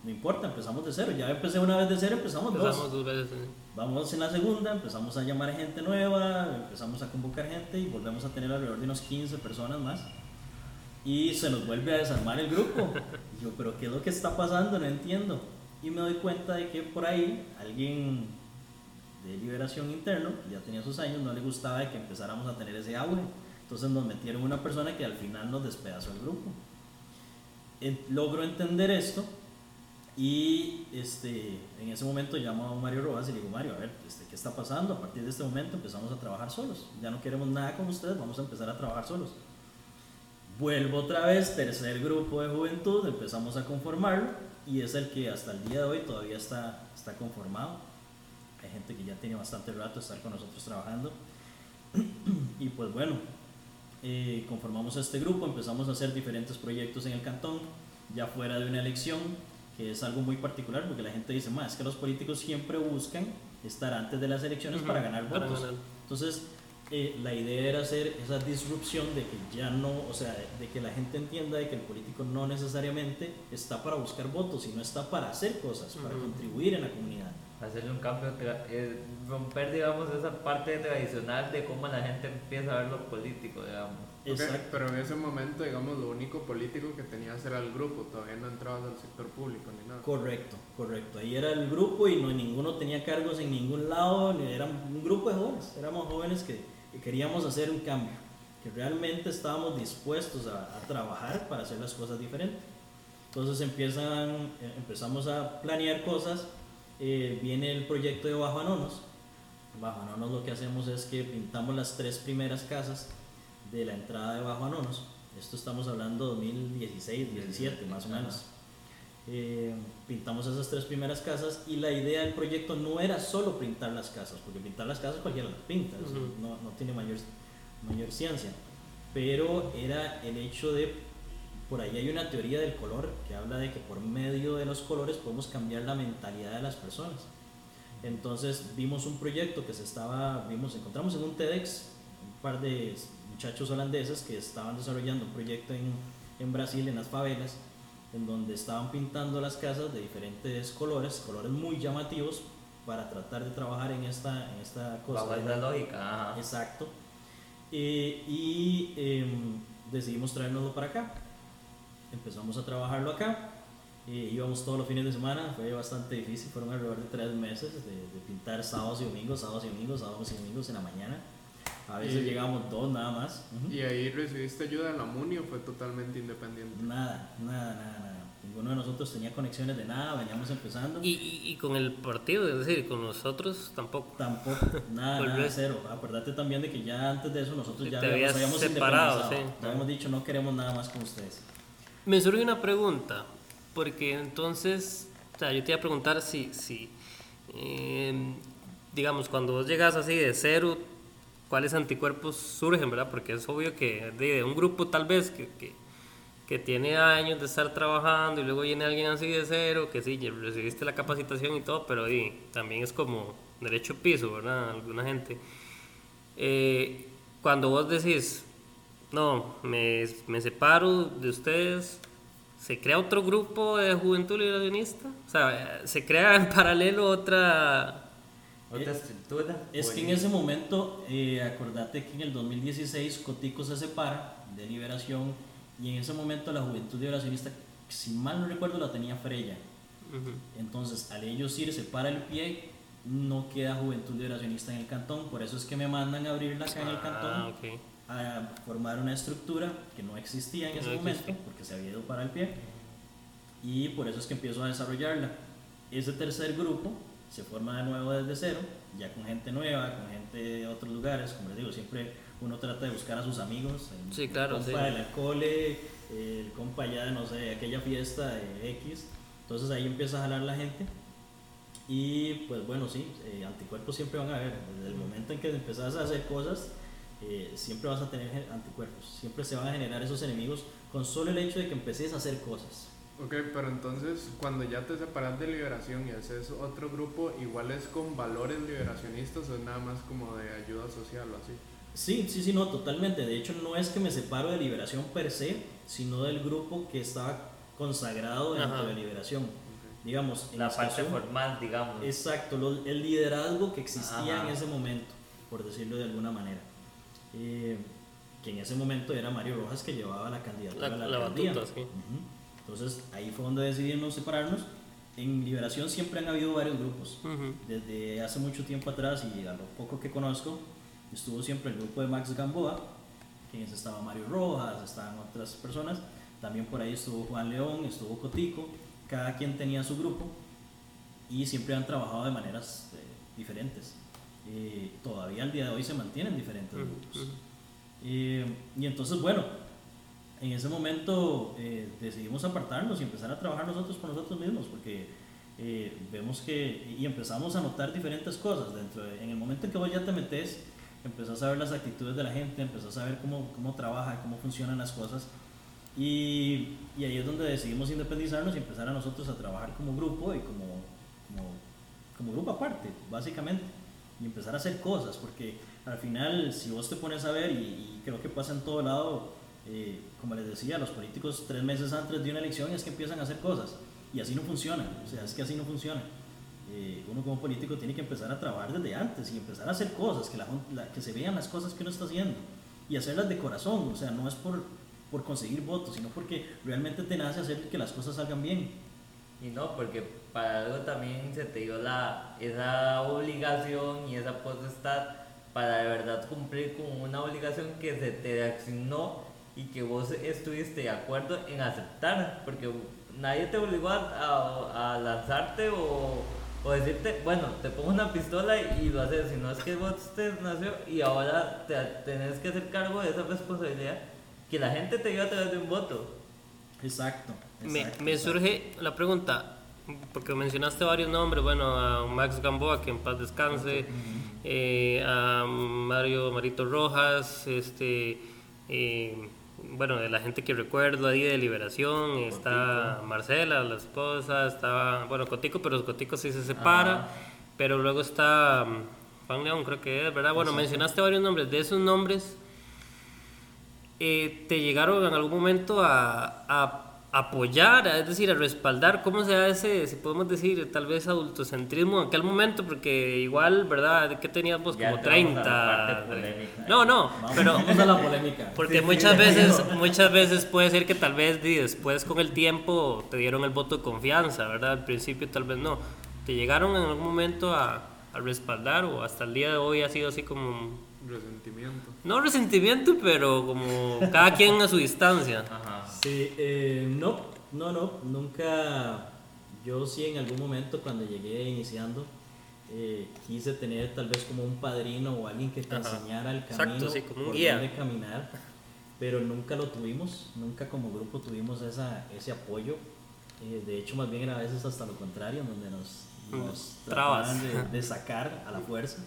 [SPEAKER 4] No importa, empezamos de cero. Ya empecé una vez de cero, empezamos, dos.
[SPEAKER 1] Empezamos dos veces. sí.
[SPEAKER 4] Vamos en la segunda, empezamos a llamar gente nueva, empezamos a convocar gente y volvemos a tener alrededor de unos 15 personas más. Y se nos vuelve a desarmar el grupo. Y yo, pero ¿qué es lo que está pasando? No entiendo. Y me doy cuenta de que por ahí alguien de liberación interno, que ya tenía sus años, no le gustaba de que empezáramos a tener ese auge. Entonces nos metieron una persona que al final nos despedazó el grupo. Logro entender esto y este, en ese momento llamo a Mario Rojas y le digo, Mario, a ver, este, ¿qué está pasando? A partir de este momento empezamos a trabajar solos. Ya no queremos nada con ustedes, vamos a empezar a trabajar solos. Vuelvo otra vez, tercer grupo de juventud, empezamos a conformarlo y es el que hasta el día de hoy todavía está, está conformado. Hay gente que ya tiene bastante rato estar con nosotros trabajando. y pues bueno, eh, conformamos este grupo, empezamos a hacer diferentes proyectos en el cantón, ya fuera de una elección, que es algo muy particular porque la gente dice, más es que los políticos siempre buscan estar antes de las elecciones para ganar
[SPEAKER 1] Para
[SPEAKER 4] votos.
[SPEAKER 1] ganar.
[SPEAKER 4] Entonces, eh, la idea era hacer esa disrupción de que ya no, o sea, de que la gente entienda de que el político no necesariamente está para buscar votos, sino está para hacer cosas, para contribuir en la comunidad.
[SPEAKER 3] Hacerle un cambio, eh, romper, digamos, esa parte tradicional de cómo la gente empieza a ver lo político, digamos.
[SPEAKER 2] Ok,
[SPEAKER 4] Exacto.
[SPEAKER 2] Pero en ese momento, digamos, lo único político que tenías era el grupo, todavía no entrabas al sector público ni nada.
[SPEAKER 4] Correcto, correcto. Ahí era el grupo y no ninguno tenía cargos en ningún lado, ni- era un grupo de jóvenes, éramos jóvenes que, que queríamos hacer un cambio, que realmente estábamos dispuestos a, a trabajar para hacer las cosas diferentes. Entonces empiezan, eh, empezamos a planear cosas, eh, viene el proyecto de Bajo Anonos, Bajo Anonos lo que hacemos es que pintamos las tres primeras casas de la entrada de Bajo Anonos. Esto estamos hablando 2016, 17 más o menos. Eh, pintamos esas tres primeras casas y la idea del proyecto no era solo pintar las casas, porque pintar las casas cualquiera las pinta,
[SPEAKER 1] Ujú.
[SPEAKER 4] no, no tiene mayor, mayor ciencia, pero era el hecho de, por ahí hay una teoría del color que habla de que por medio de los colores podemos cambiar la mentalidad de las personas. Entonces vimos un proyecto que se estaba, vimos, encontramos en un TEDx un par de muchachos holandeses que estaban desarrollando un proyecto en, en Brasil, en las favelas, en donde estaban pintando las casas de diferentes colores, colores muy llamativos, para tratar de trabajar en esta, en esta cosa. La-
[SPEAKER 3] lógica.
[SPEAKER 4] Exacto. Eh, y em, decidimos traérnoslo para acá. Empezamos a trabajarlo acá. Eh, íbamos todos los fines de semana, fue bastante difícil, fueron alrededor de tres meses de, de pintar sábados y domingos, sábados y domingos, sábados y domingos en la mañana. A veces
[SPEAKER 2] Y-
[SPEAKER 4] llegábamos dos nada más.
[SPEAKER 2] ¿Y ahí recibiste ayuda de la MUNI o fue totalmente independiente?
[SPEAKER 4] Nada, nada, nada, nada. Ninguno de nosotros tenía conexiones de nada, veníamos empezando.
[SPEAKER 1] Y, y, y con el partido, es decir, con nosotros tampoco.
[SPEAKER 4] Tampoco, nada, nada, cero. Acuérdate también de que ya antes de eso nosotros ya
[SPEAKER 1] te
[SPEAKER 4] habíamos, habíamos
[SPEAKER 1] separado, sí.
[SPEAKER 4] Ya habíamos dicho no queremos nada más con ustedes.
[SPEAKER 1] Me surge una pregunta, porque entonces, o sea, yo te iba a preguntar si, si eh, digamos, cuando vos llegas así de cero, ¿cuáles anticuerpos surgen, verdad? Porque es obvio que de, de un grupo tal vez que, que, tiene años de estar trabajando y luego viene alguien así de cero, que sí, recibiste la capacitación y todo, pero di, también es como derecho piso, ¿verdad? Alguna gente. Eh, cuando vos decís, no, me, me separo de ustedes, ¿se crea otro grupo de juventud liberacionista? O sea, ¿se crea en paralelo otra...?
[SPEAKER 3] Otra estructura.
[SPEAKER 4] Es que en ese momento, eh, acordate que en el 2016 Cotico se separa de Liberación y en ese momento la Juventud Liberacionista, si mal no recuerdo, la tenía Freya. Entonces, al ellos irse para el pie, no queda Juventud Liberacionista en el cantón. Por eso es que me mandan a abrirla acá en el
[SPEAKER 1] Ah,
[SPEAKER 4] cantón.
[SPEAKER 1] ok.
[SPEAKER 4] A formar una estructura que no existía en ese
[SPEAKER 1] No
[SPEAKER 4] momento porque se había ido para el pie. Y por eso es que empiezo a desarrollarla. Ese tercer grupo se forma de nuevo desde cero, ya con gente nueva, con gente de otros lugares, como les digo, siempre uno trata de buscar a sus amigos, el,
[SPEAKER 1] Sí, claro,
[SPEAKER 4] el
[SPEAKER 1] sí.
[SPEAKER 4] compa de la cole, el compa ya de no sé, aquella fiesta de X, entonces ahí empieza a jalar la gente. Y pues bueno, sí, eh, anticuerpos siempre van a haber, desde el momento en que empezás a hacer cosas, eh, siempre vas a tener anticuerpos, siempre se van a generar esos enemigos con solo el hecho de que empeces a hacer cosas.
[SPEAKER 2] Ok, pero entonces cuando ya te separas de liberación y haces otro grupo, igual es con valores liberacionistas o es nada más como de ayuda social o así.
[SPEAKER 4] Sí, sí, sí, no, totalmente. De hecho, no es que me separo de Liberación per se, sino del grupo que estaba consagrado dentro
[SPEAKER 1] Ajá.
[SPEAKER 4] de Liberación. Digamos,
[SPEAKER 3] La parte
[SPEAKER 4] Escazú-
[SPEAKER 3] formal, digamos.
[SPEAKER 4] Exacto, lo- el liderazgo que existía
[SPEAKER 3] Ajá.
[SPEAKER 4] en ese momento, por decirlo de alguna manera. Eh, que en ese momento era Mario Rojas que llevaba la candidatura
[SPEAKER 1] La-
[SPEAKER 4] a la,
[SPEAKER 1] la
[SPEAKER 4] alcaldía.
[SPEAKER 1] batuta, sí.
[SPEAKER 4] Ujú. Entonces ahí fue donde decidimos separarnos. En Liberación siempre han habido varios grupos. Desde hace mucho tiempo atrás y a lo poco que conozco, estuvo siempre el grupo de Max Gamboa, que estaba Mario Rojas, estaban otras personas. También por ahí estuvo Juan León, estuvo Cotico. Cada quien tenía su grupo y siempre han trabajado de maneras eh, diferentes. Eh, todavía al día de hoy se mantienen diferentes grupos.
[SPEAKER 1] ujú.
[SPEAKER 4] Eh, y entonces, bueno, en ese momento eh, decidimos apartarnos y empezar a trabajar nosotros por nosotros mismos, porque eh, vemos que, y empezamos a notar diferentes cosas dentro de, en el momento en que vos ya te metes, empezás a ver las actitudes de la gente, empezás a ver cómo, cómo trabaja, cómo funcionan las cosas, y, y ahí es donde decidimos independizarnos y empezar a nosotros a trabajar como grupo y como, como, como grupo aparte, básicamente, y empezar a hacer cosas, porque al final, si vos te pones a ver, y, y creo que pasa en todo lado, eh, como les decía, los políticos tres meses antes de una elección es que empiezan a hacer cosas, y así no funciona, o sea, es que así no funciona. Eh, uno como político tiene que empezar a trabajar desde antes y empezar a hacer cosas, que, la, la- que se vean las cosas que uno está haciendo y hacerlas de corazón, o sea, no es por, por conseguir votos, sino porque realmente te nace hacer que las cosas salgan bien.
[SPEAKER 3] Y no, porque para algo también se te dio la, esa obligación y esa potestad para de verdad cumplir con una obligación que se te asignó y que vos estuviste de acuerdo en aceptar, porque nadie te obligó a, a- a lanzarte o, O decirte, bueno, te pongo una pistola y lo haces, si no es que vos te nació y ahora te tenés que hacer cargo de esa responsabilidad que la gente te dio a través de un voto.
[SPEAKER 4] Exacto.
[SPEAKER 1] Me, me
[SPEAKER 4] exacto.
[SPEAKER 1] surge la pregunta, porque mencionaste varios nombres, bueno, a Max Gamboa, que en paz descanse, eh, a Mario Marito Rojas, este, eh, bueno, de la gente que recuerdo ahí de Liberación, está Marcela, la esposa, estaba, bueno, Cotico, pero Cotico sí se separa,
[SPEAKER 3] Ajá.
[SPEAKER 1] pero luego está mm, Juan León, creo que es, ¿verdad? Bueno, mencionaste varios nombres, de esos nombres, eh, te llegaron en algún momento a, a apoyar, es decir, a respaldar, ¿cómo se da ese, si podemos decir, tal vez adultocentrismo en aquel momento? Porque igual, ¿verdad? ¿Qué tenías vos?
[SPEAKER 3] Ya
[SPEAKER 1] Como
[SPEAKER 3] entramos a la
[SPEAKER 1] 30.
[SPEAKER 3] parte polémica.
[SPEAKER 1] No, no,
[SPEAKER 4] Vamos,
[SPEAKER 1] pero...
[SPEAKER 4] vamos a la polémica.
[SPEAKER 1] Porque
[SPEAKER 3] Sí, sí,
[SPEAKER 1] muchas
[SPEAKER 3] ya
[SPEAKER 1] veces,
[SPEAKER 3] digo.
[SPEAKER 1] muchas veces puede ser que tal vez después con el tiempo te dieron el voto de confianza, ¿verdad? Al principio tal vez no. ¿Te llegaron en algún momento a, a respaldar o hasta el día de hoy ha sido así como,
[SPEAKER 2] Resentimiento.
[SPEAKER 1] no resentimiento, pero como cada quien a su distancia?
[SPEAKER 3] Ajá.
[SPEAKER 4] Sí, eh, no, no, no, nunca. Yo sí en algún momento cuando llegué iniciando eh, quise tener tal vez como un padrino o alguien que te
[SPEAKER 1] Ajá.
[SPEAKER 4] enseñara el
[SPEAKER 1] Exacto,
[SPEAKER 4] camino
[SPEAKER 1] sí, como un
[SPEAKER 4] por
[SPEAKER 1] guía.
[SPEAKER 4] dónde caminar, pero nunca lo tuvimos, nunca como grupo tuvimos esa, ese apoyo. Eh, de hecho, más bien era a veces hasta lo contrario, donde nos, nos
[SPEAKER 1] Mm, Trabas.
[SPEAKER 4] trataban de, de sacar a la fuerza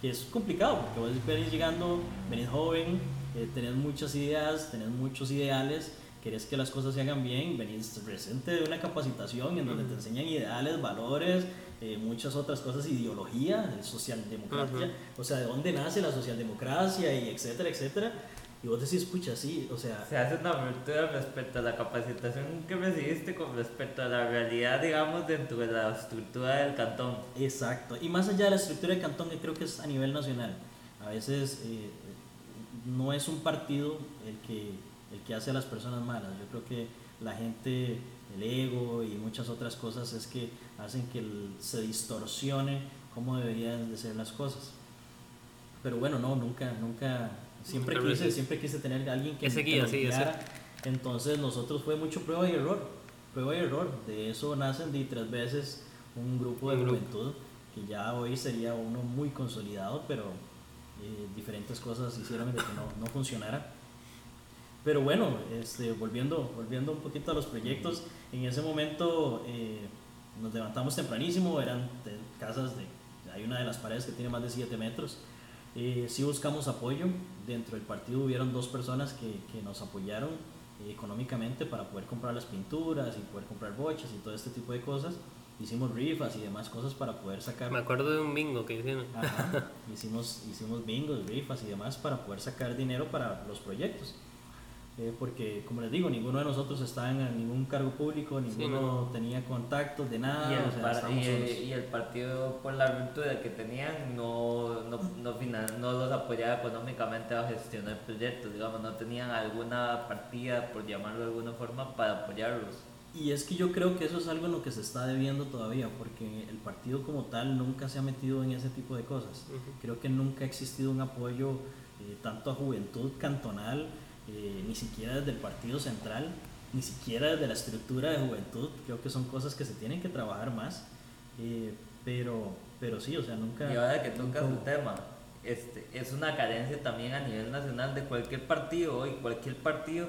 [SPEAKER 4] que es complicado porque vos venís llegando, venís joven, eh, tenés muchas ideas, tenés muchos ideales, querés que las cosas se hagan bien, venís presente de una capacitación en donde te enseñan ideales, valores, eh, muchas otras cosas, ideología, de socialdemocracia, o sea, de dónde nace la socialdemocracia y etcétera, etcétera. Y vos decís, escucha, sí, o sea,
[SPEAKER 3] Se hace una apertura respecto a la capacitación que recibiste con respecto a la realidad, digamos, dentro de la estructura del cantón.
[SPEAKER 4] Exacto. Y más allá de la estructura de cantón, que creo que es a nivel nacional. A veces eh, no es un partido el que, el que hace a las personas malas. Yo creo que la gente, el ego y muchas otras cosas es que hacen que se distorsione cómo deberían de ser las cosas. Pero bueno, no, nunca, nunca, siempre
[SPEAKER 1] Nunca
[SPEAKER 4] quise, siempre quise tener a alguien que,
[SPEAKER 1] Ese guía, sí.
[SPEAKER 4] Entonces nosotros fue mucho prueba y error, prueba y error. De eso nacen de tres veces un grupo de
[SPEAKER 1] Un grupo.
[SPEAKER 4] juventud que ya hoy sería uno muy consolidado, pero eh, diferentes cosas hicieron que no, no funcionara. Pero bueno, este, volviendo, volviendo un poquito a los proyectos, en ese momento eh, nos levantamos tempranísimo, eran de- casas de, hay una de las paredes que tiene más de 7 metros. Eh, sí buscamos apoyo, dentro del partido hubieron dos personas que, que nos apoyaron eh, económicamente para poder comprar las pinturas y poder comprar boches y todo este tipo de cosas. Hicimos rifas y demás cosas para poder sacar
[SPEAKER 1] Me acuerdo de un bingo que hicieron.
[SPEAKER 4] Ajá, hicimos, hicimos bingos, rifas y demás para poder sacar dinero para los proyectos. Eh, porque, como les digo, ninguno de nosotros estaba en ningún cargo público, ninguno
[SPEAKER 1] no.
[SPEAKER 4] tenía contactos de nada.
[SPEAKER 3] y, el
[SPEAKER 4] o sea,
[SPEAKER 3] par-
[SPEAKER 4] estábamos
[SPEAKER 3] y el-
[SPEAKER 4] solos.
[SPEAKER 3] y el partido, por la ruptura que tenían, no, no, no, finan- no los apoyaba económicamente a gestionar proyectos, digamos, no tenían alguna partida, por llamarlo de alguna forma, para apoyarlos.
[SPEAKER 4] Y es que yo creo que eso es algo en lo que se está debiendo todavía, porque el partido como tal nunca se ha metido en ese tipo de cosas. Creo que nunca ha existido un apoyo eh, tanto a juventud cantonal, eh, ni siquiera desde el partido central, ni siquiera desde la estructura de juventud. Creo que son cosas que se tienen que trabajar más. eh, pero, pero sí, o sea, nunca...
[SPEAKER 3] Y ahora que tocas el
[SPEAKER 4] nunca-
[SPEAKER 3] tema, este, es una carencia también a nivel nacional de cualquier partido, hoy cualquier partido,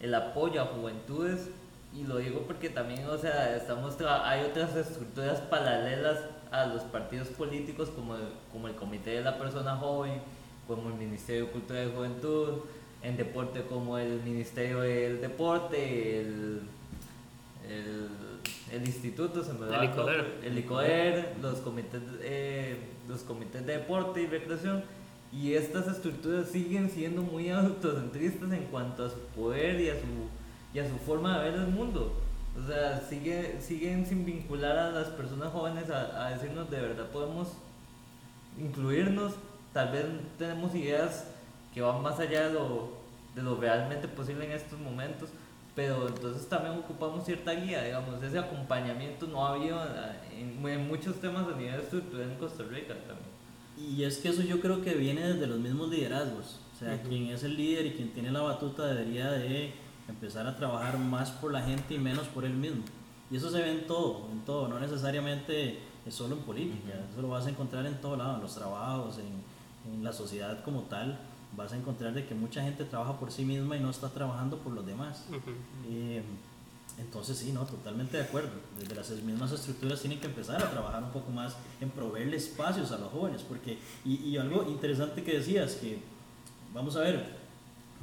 [SPEAKER 3] el apoyo a juventudes, y lo digo porque también, o sea, estamos hay otras estructuras paralelas a los partidos políticos como el, como el Comité de la Persona Joven, como el Ministerio de Cultura y Juventud, en deporte como el Ministerio del Deporte, el, el, el instituto, se me
[SPEAKER 1] El ICODER.
[SPEAKER 3] el ICODER, los comités, eh, los comités de deporte y recreación. Y estas estructuras siguen siendo muy autocentristas en cuanto a su poder y a su, y a su forma de ver el mundo. O sea, sigue, siguen sin vincular a las personas jóvenes a, a decirnos de verdad podemos incluirnos, tal vez tenemos ideas que van más allá de lo, de lo realmente posible en estos momentos, pero entonces también ocupamos cierta guía, digamos, ese acompañamiento no ha habido en, en muchos temas a nivel estructural en Costa Rica también.
[SPEAKER 4] Y es que eso yo creo que viene desde los mismos liderazgos. O sea, quien es el líder y quien tiene la batuta debería de empezar a trabajar más por la gente y menos por él mismo. Y eso se ve en todo, en todo, no necesariamente es solo en política, eso lo vas a encontrar en todo lado, en los trabajos, en, en la sociedad como tal, vas a encontrar de que mucha gente trabaja por sí misma y no está trabajando por los demás. Eh, entonces sí, no, totalmente de acuerdo. Desde las mismas estructuras tienen que empezar a trabajar un poco más en proveerle espacios a los jóvenes, porque, y, y algo interesante que decías, que vamos a ver,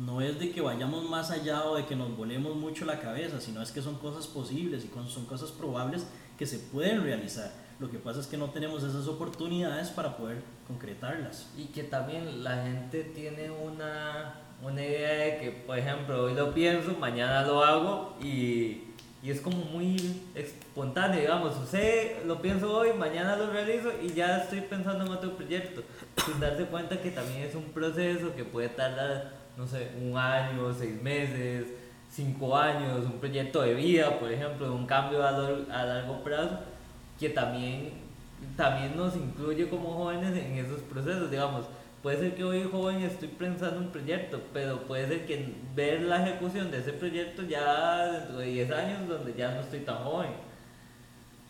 [SPEAKER 4] no es de que vayamos más allá o de que nos volemos mucho la cabeza, sino es que son cosas posibles y son cosas probables que se pueden realizar. Lo que pasa es que no tenemos esas oportunidades para poder concretarlas.
[SPEAKER 3] Y que también la gente tiene una, una idea de que, por ejemplo, hoy lo pienso, mañana lo hago y, y es como muy espontáneo, digamos, usted lo pienso hoy, mañana lo realizo y ya estoy pensando en otro proyecto, sin darse cuenta que también es un proceso que puede tardar, no sé, un año, seis meses, cinco años, un proyecto de vida, por ejemplo, un cambio a, a largo plazo, que también, también nos incluye como jóvenes en esos procesos, digamos. Puede ser que hoy joven estoy pensando un proyecto, pero puede ser que ver la ejecución de ese proyecto ya dentro de 10 años donde ya no estoy tan joven.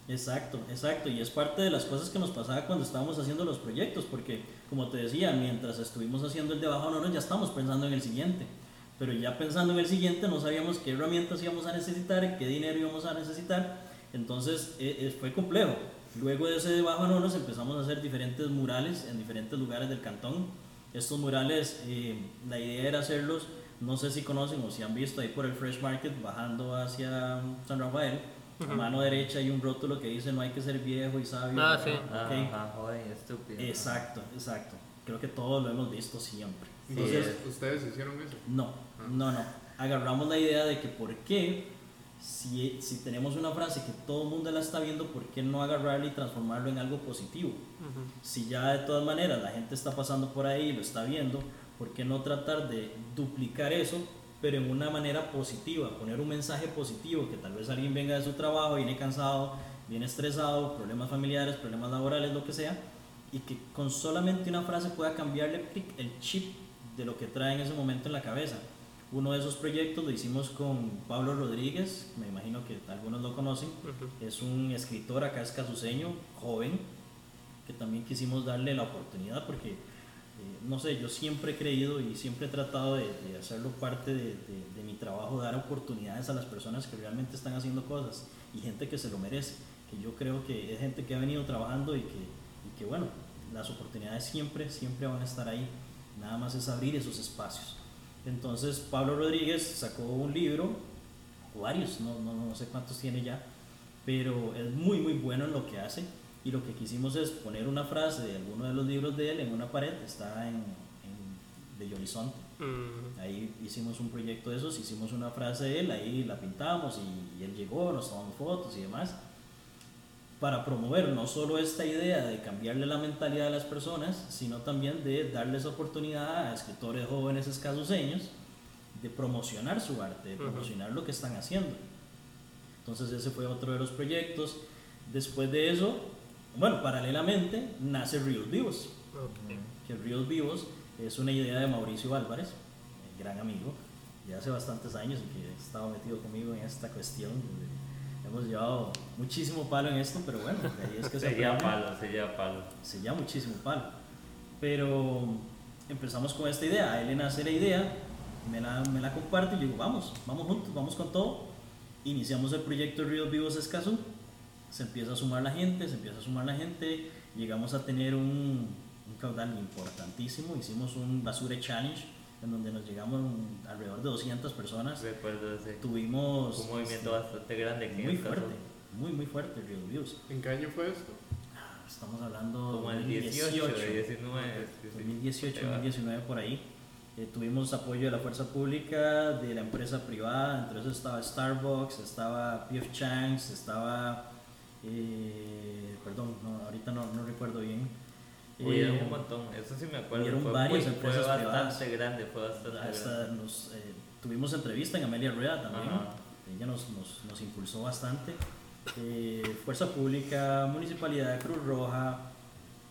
[SPEAKER 4] Exacto, exacto. Y es parte de las cosas que nos pasaba cuando estábamos haciendo los proyectos, porque como te decía, mientras estuvimos haciendo el de bajo honor, ya estamos pensando en el siguiente. Pero ya pensando en el siguiente, no sabíamos qué herramientas íbamos a necesitar, qué dinero íbamos a necesitar. Entonces eh, fue complejo. Luego de ese de bajo empezamos a hacer diferentes murales en diferentes lugares del cantón. Estos murales, eh, la idea era hacerlos, no sé si conocen o si han visto ahí por el Fresh Market bajando hacia San Rafael. A mano derecha hay un rótulo que dice no hay que ser viejo y sabio.
[SPEAKER 1] Ah, sí.
[SPEAKER 4] Ok.
[SPEAKER 3] Ajá, joven, estúpido.
[SPEAKER 4] Exacto, exacto. Creo que todos lo hemos visto siempre.
[SPEAKER 2] Entonces,
[SPEAKER 3] es-
[SPEAKER 2] ¿ustedes hicieron eso?
[SPEAKER 4] No, no, no. Agarramos la idea de que por qué, si, si tenemos una frase que todo el mundo la está viendo, ¿por qué no agarrarla y transformarlo en algo positivo? Si ya de todas maneras la gente está pasando por ahí y lo está viendo, ¿por qué no tratar de duplicar eso, pero en una manera positiva? Poner un mensaje positivo, que tal vez alguien venga de su trabajo, viene cansado, viene estresado, problemas familiares, problemas laborales, lo que sea, y que con solamente una frase pueda cambiarle el chip de lo que trae en ese momento en la cabeza. Uno de esos proyectos lo hicimos con Pablo Rodríguez, me imagino que algunos lo conocen, es un escritor acá escasuseño, joven, que también quisimos darle la oportunidad porque, no sé, yo siempre he creído y siempre he tratado de, hacerlo parte de, de- de mi trabajo, dar oportunidades a las personas que realmente están haciendo cosas y gente que se lo merece, que yo creo que es gente que ha venido trabajando y que, y que bueno, las oportunidades siempre, siempre van a estar ahí, nada más es abrir esos espacios. Entonces Pablo Rodríguez sacó un libro, o varios, no, no, no sé cuántos tiene ya, pero es muy muy bueno en lo que hace y lo que quisimos es poner una frase de alguno de los libros de él en una pared, está en, en Bello Horizonte.
[SPEAKER 1] Mm,
[SPEAKER 4] Ahí hicimos un proyecto de esos, hicimos una frase de él, ahí la pintamos y, y él llegó, nos tomamos fotos y demás, para promover no solo esta idea de cambiarle la mentalidad a las personas, sino también de darles oportunidad a escritores jóvenes escasuseños de promocionar su arte, de promocionar lo que están haciendo. Entonces ese fue otro de los proyectos. Después de eso, bueno, paralelamente nace Ríos Vivos que Ríos Vivos es una idea de Mauricio Álvarez, eh, gran amigo, ya hace bastantes años y que ha estado metido conmigo en esta cuestión. Hemos llevado muchísimo palo en esto, pero bueno, de ahí es que se
[SPEAKER 3] Sería
[SPEAKER 4] aprende.
[SPEAKER 3] palo, sería palo.
[SPEAKER 4] Se lleva muchísimo palo. Pero empezamos con esta idea, a él le nace la idea, me la, me la comparte y digo, vamos, vamos juntos, vamos con todo. Iniciamos el proyecto Ríos Vivos Escazú, se empieza a sumar la gente, se empieza a sumar la gente, llegamos a tener un, un caudal importantísimo, hicimos un Basura Challenge en donde nos llegamos alrededor de 200 personas,
[SPEAKER 3] Recuerdo ese.
[SPEAKER 4] tuvimos
[SPEAKER 3] Un movimiento bastante grande aquí en
[SPEAKER 4] muy
[SPEAKER 3] el caso.
[SPEAKER 4] fuerte, muy muy fuerte Vivos.
[SPEAKER 2] ¿En qué año fue esto?
[SPEAKER 4] Estamos hablando
[SPEAKER 3] Como el 18, 19. sí, sí.
[SPEAKER 4] 2018,
[SPEAKER 3] Ahí va.
[SPEAKER 4] 2019 por ahí. Eh, tuvimos apoyo de la fuerza pública, de la empresa privada, entre eso estaba Starbucks, estaba PF Chang's, estaba, eh, perdón, no, ahorita no, no recuerdo bien.
[SPEAKER 3] Hubieron
[SPEAKER 4] Eh,
[SPEAKER 3] un montón, eso sí me acuerdo.
[SPEAKER 4] hubieron
[SPEAKER 3] fue,
[SPEAKER 4] varias
[SPEAKER 3] muy-
[SPEAKER 4] empresas
[SPEAKER 3] fue bastante
[SPEAKER 4] privadas.
[SPEAKER 3] grande, fue bastante
[SPEAKER 4] hasta
[SPEAKER 3] grande.
[SPEAKER 4] nos, eh, tuvimos entrevista en Amelia Rueda también,
[SPEAKER 3] Ajá.
[SPEAKER 4] ella nos, nos, nos impulsó bastante. Eh, Fuerza Pública, Municipalidad Cruz Roja,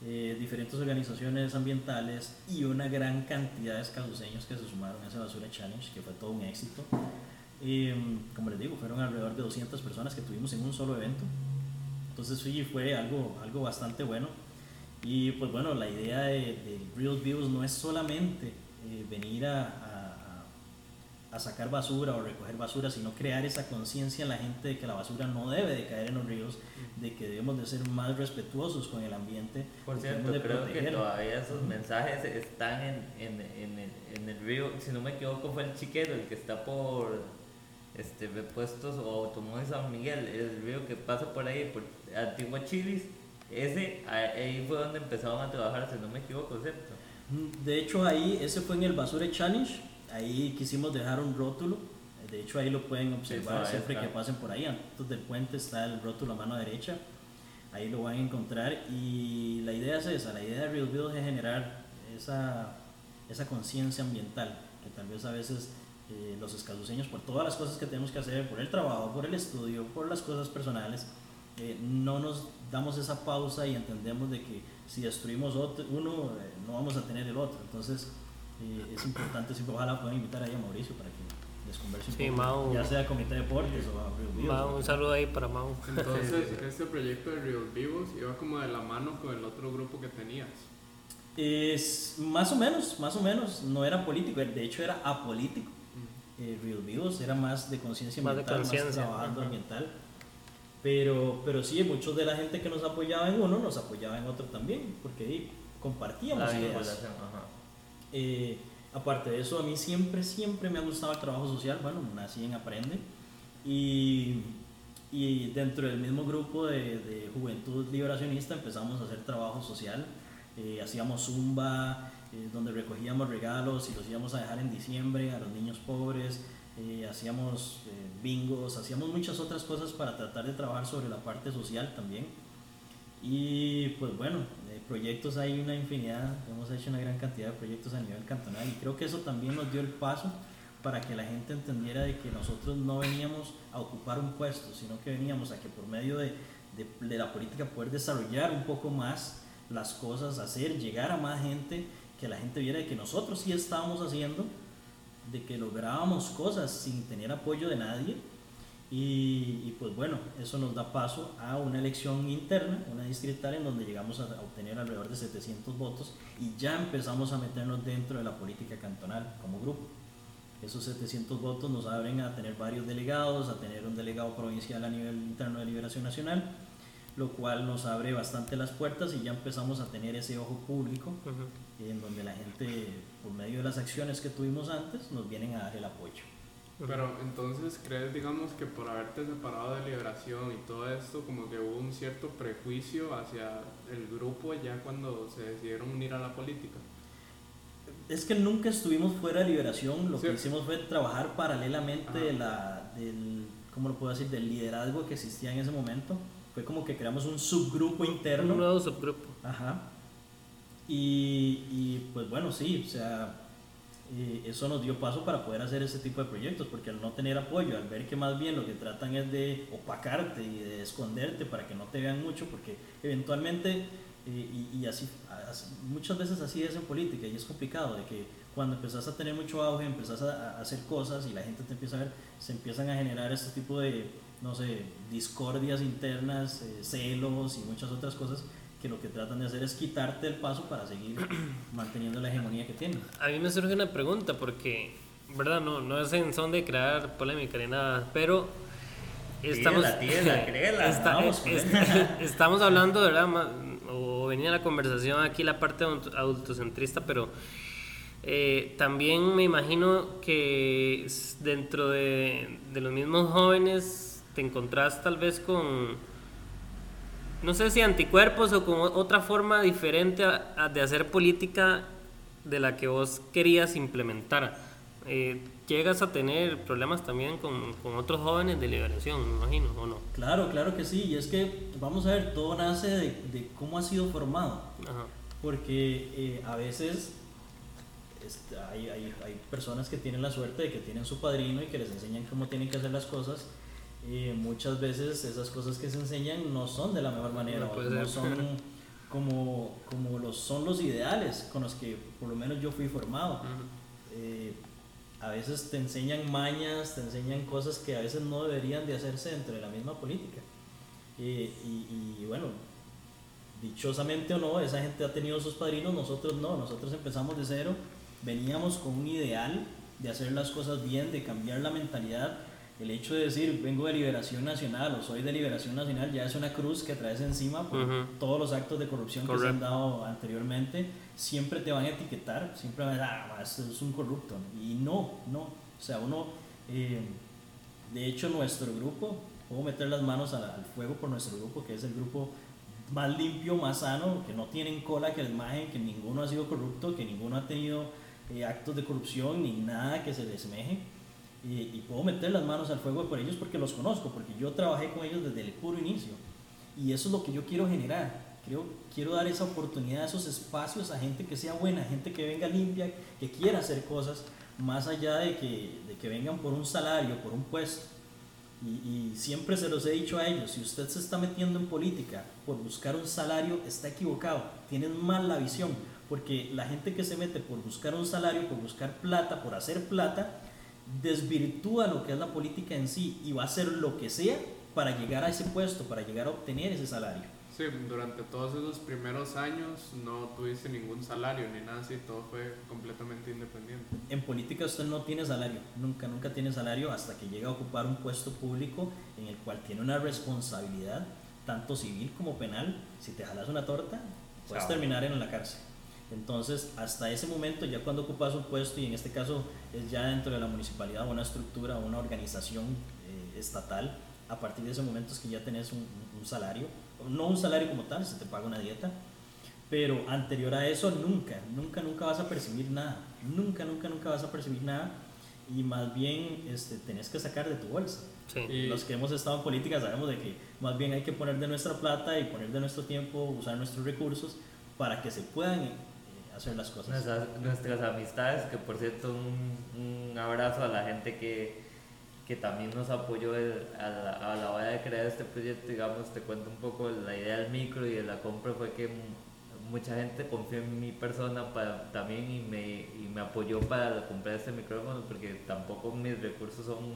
[SPEAKER 4] eh, diferentes organizaciones ambientales y una gran cantidad de escaduceños que se sumaron a ese Basura Challenge, que fue todo un éxito. Mm, como les digo, fueron alrededor de 200 personas que tuvimos en un solo evento. Entonces sí, fue algo, algo bastante bueno. Y pues bueno, la idea de, de Real Views no es solamente eh, venir a, a- a sacar basura o recoger basura, sino crear esa conciencia en la gente de que la basura no debe de caer en los ríos, de que debemos de ser más respetuosos con el ambiente.
[SPEAKER 3] Por cierto,
[SPEAKER 4] de
[SPEAKER 3] creo que todavía esos mensajes están en, en, en, el, en el río. Si no me equivoco, fue el chiquero, el que está por este, repuestos o automóvil San Miguel, el río que pasa por ahí, por Antigua Chilis. Ese, ahí fue donde empezaron a trabajar, si no me equivoco, ¿cierto?
[SPEAKER 4] Mm, De hecho, ahí, ese fue en el Basure Challenge. Ahí quisimos dejar un rótulo. De hecho, ahí lo pueden observar
[SPEAKER 3] ahí
[SPEAKER 4] siempre
[SPEAKER 3] está.
[SPEAKER 4] que pasen por ahí. Antes del puente está el rótulo a mano derecha. Ahí lo van a encontrar. Y la idea es esa: la idea de Real Build es generar esa, esa conciencia ambiental. Que tal vez a veces eh, los escaluceños, por todas las cosas que tenemos que hacer, por el trabajo, por el estudio, por las cosas personales, eh, no nos damos esa pausa y entendemos de que si destruimos otro, uno, eh, no vamos a tener el otro. Entonces, eh, es importante, siempre ojalá puedan invitar ahí a Mauricio para que les converse un
[SPEAKER 1] Sí,
[SPEAKER 4] poco,
[SPEAKER 1] Mau.
[SPEAKER 4] ya sea Comité de Deportes o a Real Views,
[SPEAKER 1] Mau, un saludo ahí para Mau.
[SPEAKER 2] Entonces, este proyecto de Real Vivos iba como de la mano con el otro grupo que tenías.
[SPEAKER 4] Es más o menos, más o menos, no era político, de hecho era apolítico. Eh, Real Vivos era más de conciencia
[SPEAKER 1] Más de
[SPEAKER 4] ambiental, más,
[SPEAKER 1] conciencia,
[SPEAKER 4] trabajando
[SPEAKER 1] ajá.
[SPEAKER 4] ambiental. Pero, pero sí, muchos de la gente que nos apoyaba en uno nos apoyaba en otro también, porque ahí compartíamos
[SPEAKER 3] La
[SPEAKER 4] ideas.
[SPEAKER 3] ajá.
[SPEAKER 4] Eh, aparte de eso, a mí siempre, siempre me ha gustado el trabajo social. Bueno, nací en Aprende. Y, y dentro del mismo grupo de, de Juventud Liberacionista empezamos a hacer trabajo social. Eh, hacíamos zumba, eh, donde recogíamos regalos y los íbamos a dejar en diciembre a los niños pobres. Eh, hacíamos eh, bingos, hacíamos muchas otras cosas para tratar de trabajar sobre la parte social también. Y pues bueno, eh, proyectos hay una infinidad, hemos hecho una gran cantidad de proyectos a nivel cantonal y creo que eso también nos dio el paso para que la gente entendiera de que nosotros no veníamos a ocupar un puesto, sino que veníamos a que por medio de, de- de la política poder desarrollar un poco más las cosas, hacer llegar a más gente, que la gente viera de que nosotros sí estábamos haciendo, de que lográbamos cosas sin tener apoyo de nadie y, y, pues bueno, eso nos da paso a una elección interna, una distrital en donde llegamos a, obtener alrededor de 700 votos y ya empezamos a meternos dentro de la política cantonal como grupo. Esos 700 votos nos abren a tener varios delegados, a tener un delegado provincial a nivel interno de Liberación Nacional, lo cual nos abre bastante las puertas y ya empezamos a tener ese ojo público
[SPEAKER 1] Ujú.
[SPEAKER 4] en donde la gente, por medio de las acciones que tuvimos antes, nos vienen a dar el apoyo.
[SPEAKER 2] Pero entonces, ¿crees, digamos, que por haberte separado de liberación y todo esto, como que hubo un cierto prejuicio hacia el grupo ya cuando se decidieron unir a la política?
[SPEAKER 4] Es que nunca estuvimos fuera de liberación, lo
[SPEAKER 2] Sí.
[SPEAKER 4] que hicimos fue trabajar paralelamente de la, del, ¿cómo lo puedo decir?, del liderazgo que existía en ese momento. Fue como que creamos un subgrupo interno.
[SPEAKER 1] Un nuevo subgrupo.
[SPEAKER 4] Ajá. Y, y, pues bueno, sí, o sea, eh, eso nos dio paso para poder hacer ese tipo de proyectos, porque al no tener apoyo, al ver que más bien lo que tratan es de opacarte y de esconderte para que no te vean mucho, porque eventualmente, eh, y, así, as- muchas veces así es en política y es complicado, de que cuando empezás a tener mucho auge, empezás a, a hacer cosas y la gente te empieza a ver, se empiezan a generar este tipo de, no sé, discordias internas, eh, celos y muchas otras cosas que lo que tratan de hacer es quitarte el paso para seguir manteniendo la hegemonía que tienen.
[SPEAKER 1] A mí me surge una pregunta porque, ¿verdad? No, no es en son de crear polémica ni nada, pero estamos,
[SPEAKER 3] Tírala, tírala, créela.
[SPEAKER 1] Está-
[SPEAKER 4] Vamos,
[SPEAKER 1] estamos hablando, ¿verdad? O venía la conversación aquí la parte adult- adultocentrista, pero eh, también me imagino que dentro de, de los mismos jóvenes te encontrás tal vez con no sé si anticuerpos o con otra forma diferente a- a- de hacer política de la que vos querías implementar. Eh, llegas a tener problemas también con, con otros jóvenes de liberación, me imagino, ¿o no?
[SPEAKER 4] Claro, claro que sí, y es que, vamos a ver, todo nace de, de cómo ha sido formado,
[SPEAKER 1] Ajá.
[SPEAKER 4] porque eh, a veces este, hay, hay, hay personas que tienen la suerte de que tienen su padrino y que les enseñan cómo tienen que hacer las cosas. Y muchas veces esas cosas que se enseñan no son de la mejor manera,
[SPEAKER 1] No
[SPEAKER 4] no son como, como los, son los ideales con los que por lo menos yo fui formado. Eh, a veces te enseñan mañas, te enseñan cosas que a veces no deberían de hacerse dentro de la misma política. Y, y- y bueno, dichosamente o no, esa gente ha tenido sus padrinos, nosotros no, nosotros empezamos de cero, veníamos con un ideal de hacer las cosas bien, de cambiar la mentalidad. El hecho de decir vengo de Liberación Nacional o soy de Liberación Nacional ya es una cruz que traes encima por todos los actos de corrupción que se han dado anteriormente. Siempre te van a etiquetar, siempre van a decir, ah, es un corrupto. Y no, no. O sea, uno, eh, de hecho, nuestro grupo, puedo meter las manos al, al fuego por nuestro grupo, que es el grupo más limpio, más sano, que no tienen cola, que les majen, que ninguno ha sido corrupto, que ninguno ha tenido eh, actos de corrupción ni nada que se les semeje. Y, y puedo meter las manos al fuego por ellos porque los conozco, porque yo trabajé con ellos desde el puro inicio. Y eso es lo que yo quiero generar. Creo, quiero dar esa oportunidad, esos espacios a gente que sea buena, gente que venga limpia, que quiera hacer cosas, más allá de que, de que vengan por un salario, por un puesto. Y, y siempre se los he dicho a ellos, si usted se está metiendo en política por buscar un salario, está equivocado, tienen mal la visión, porque la gente que se mete por buscar un salario, por buscar plata, por hacer plata, desvirtúa lo que es la política en sí y va a hacer lo que sea para llegar a ese puesto, para llegar a obtener ese salario.
[SPEAKER 2] Sí, durante todos esos primeros años no tuviste ningún salario ni nada así, todo fue completamente independiente.
[SPEAKER 4] En política usted no tiene salario, nunca, nunca tiene salario hasta que llega a ocupar un puesto público en el cual tiene una responsabilidad, tanto civil como penal. Si te jalas una torta, puedes
[SPEAKER 3] Chao.
[SPEAKER 4] terminar en la cárcel. Entonces, hasta ese momento, ya cuando ocupas un puesto, y en este caso es ya dentro de la municipalidad, una estructura, una organización eh, estatal, a partir de ese momento es que ya tenés un, un- salario, no un salario como tal, se te paga una dieta, pero anterior a eso nunca, nunca, nunca vas a percibir nada, nunca, nunca, nunca vas a percibir nada, y más bien este, tenés que sacar de tu bolsa.
[SPEAKER 1] Sí.
[SPEAKER 4] Los que hemos estado en política sabemos de que más bien hay que poner de nuestra plata y poner de nuestro tiempo, usar nuestros recursos para que se puedan hacer las cosas.
[SPEAKER 3] Nuestras, nuestras amistades, que por cierto un, un abrazo a la gente que, que también nos apoyó el- a, la, a la hora de crear este proyecto, digamos, te cuento un poco la idea del micro y de la compra fue que mucha gente confió en mi persona para, también y me, y me apoyó para comprar este micrófono porque tampoco mis recursos son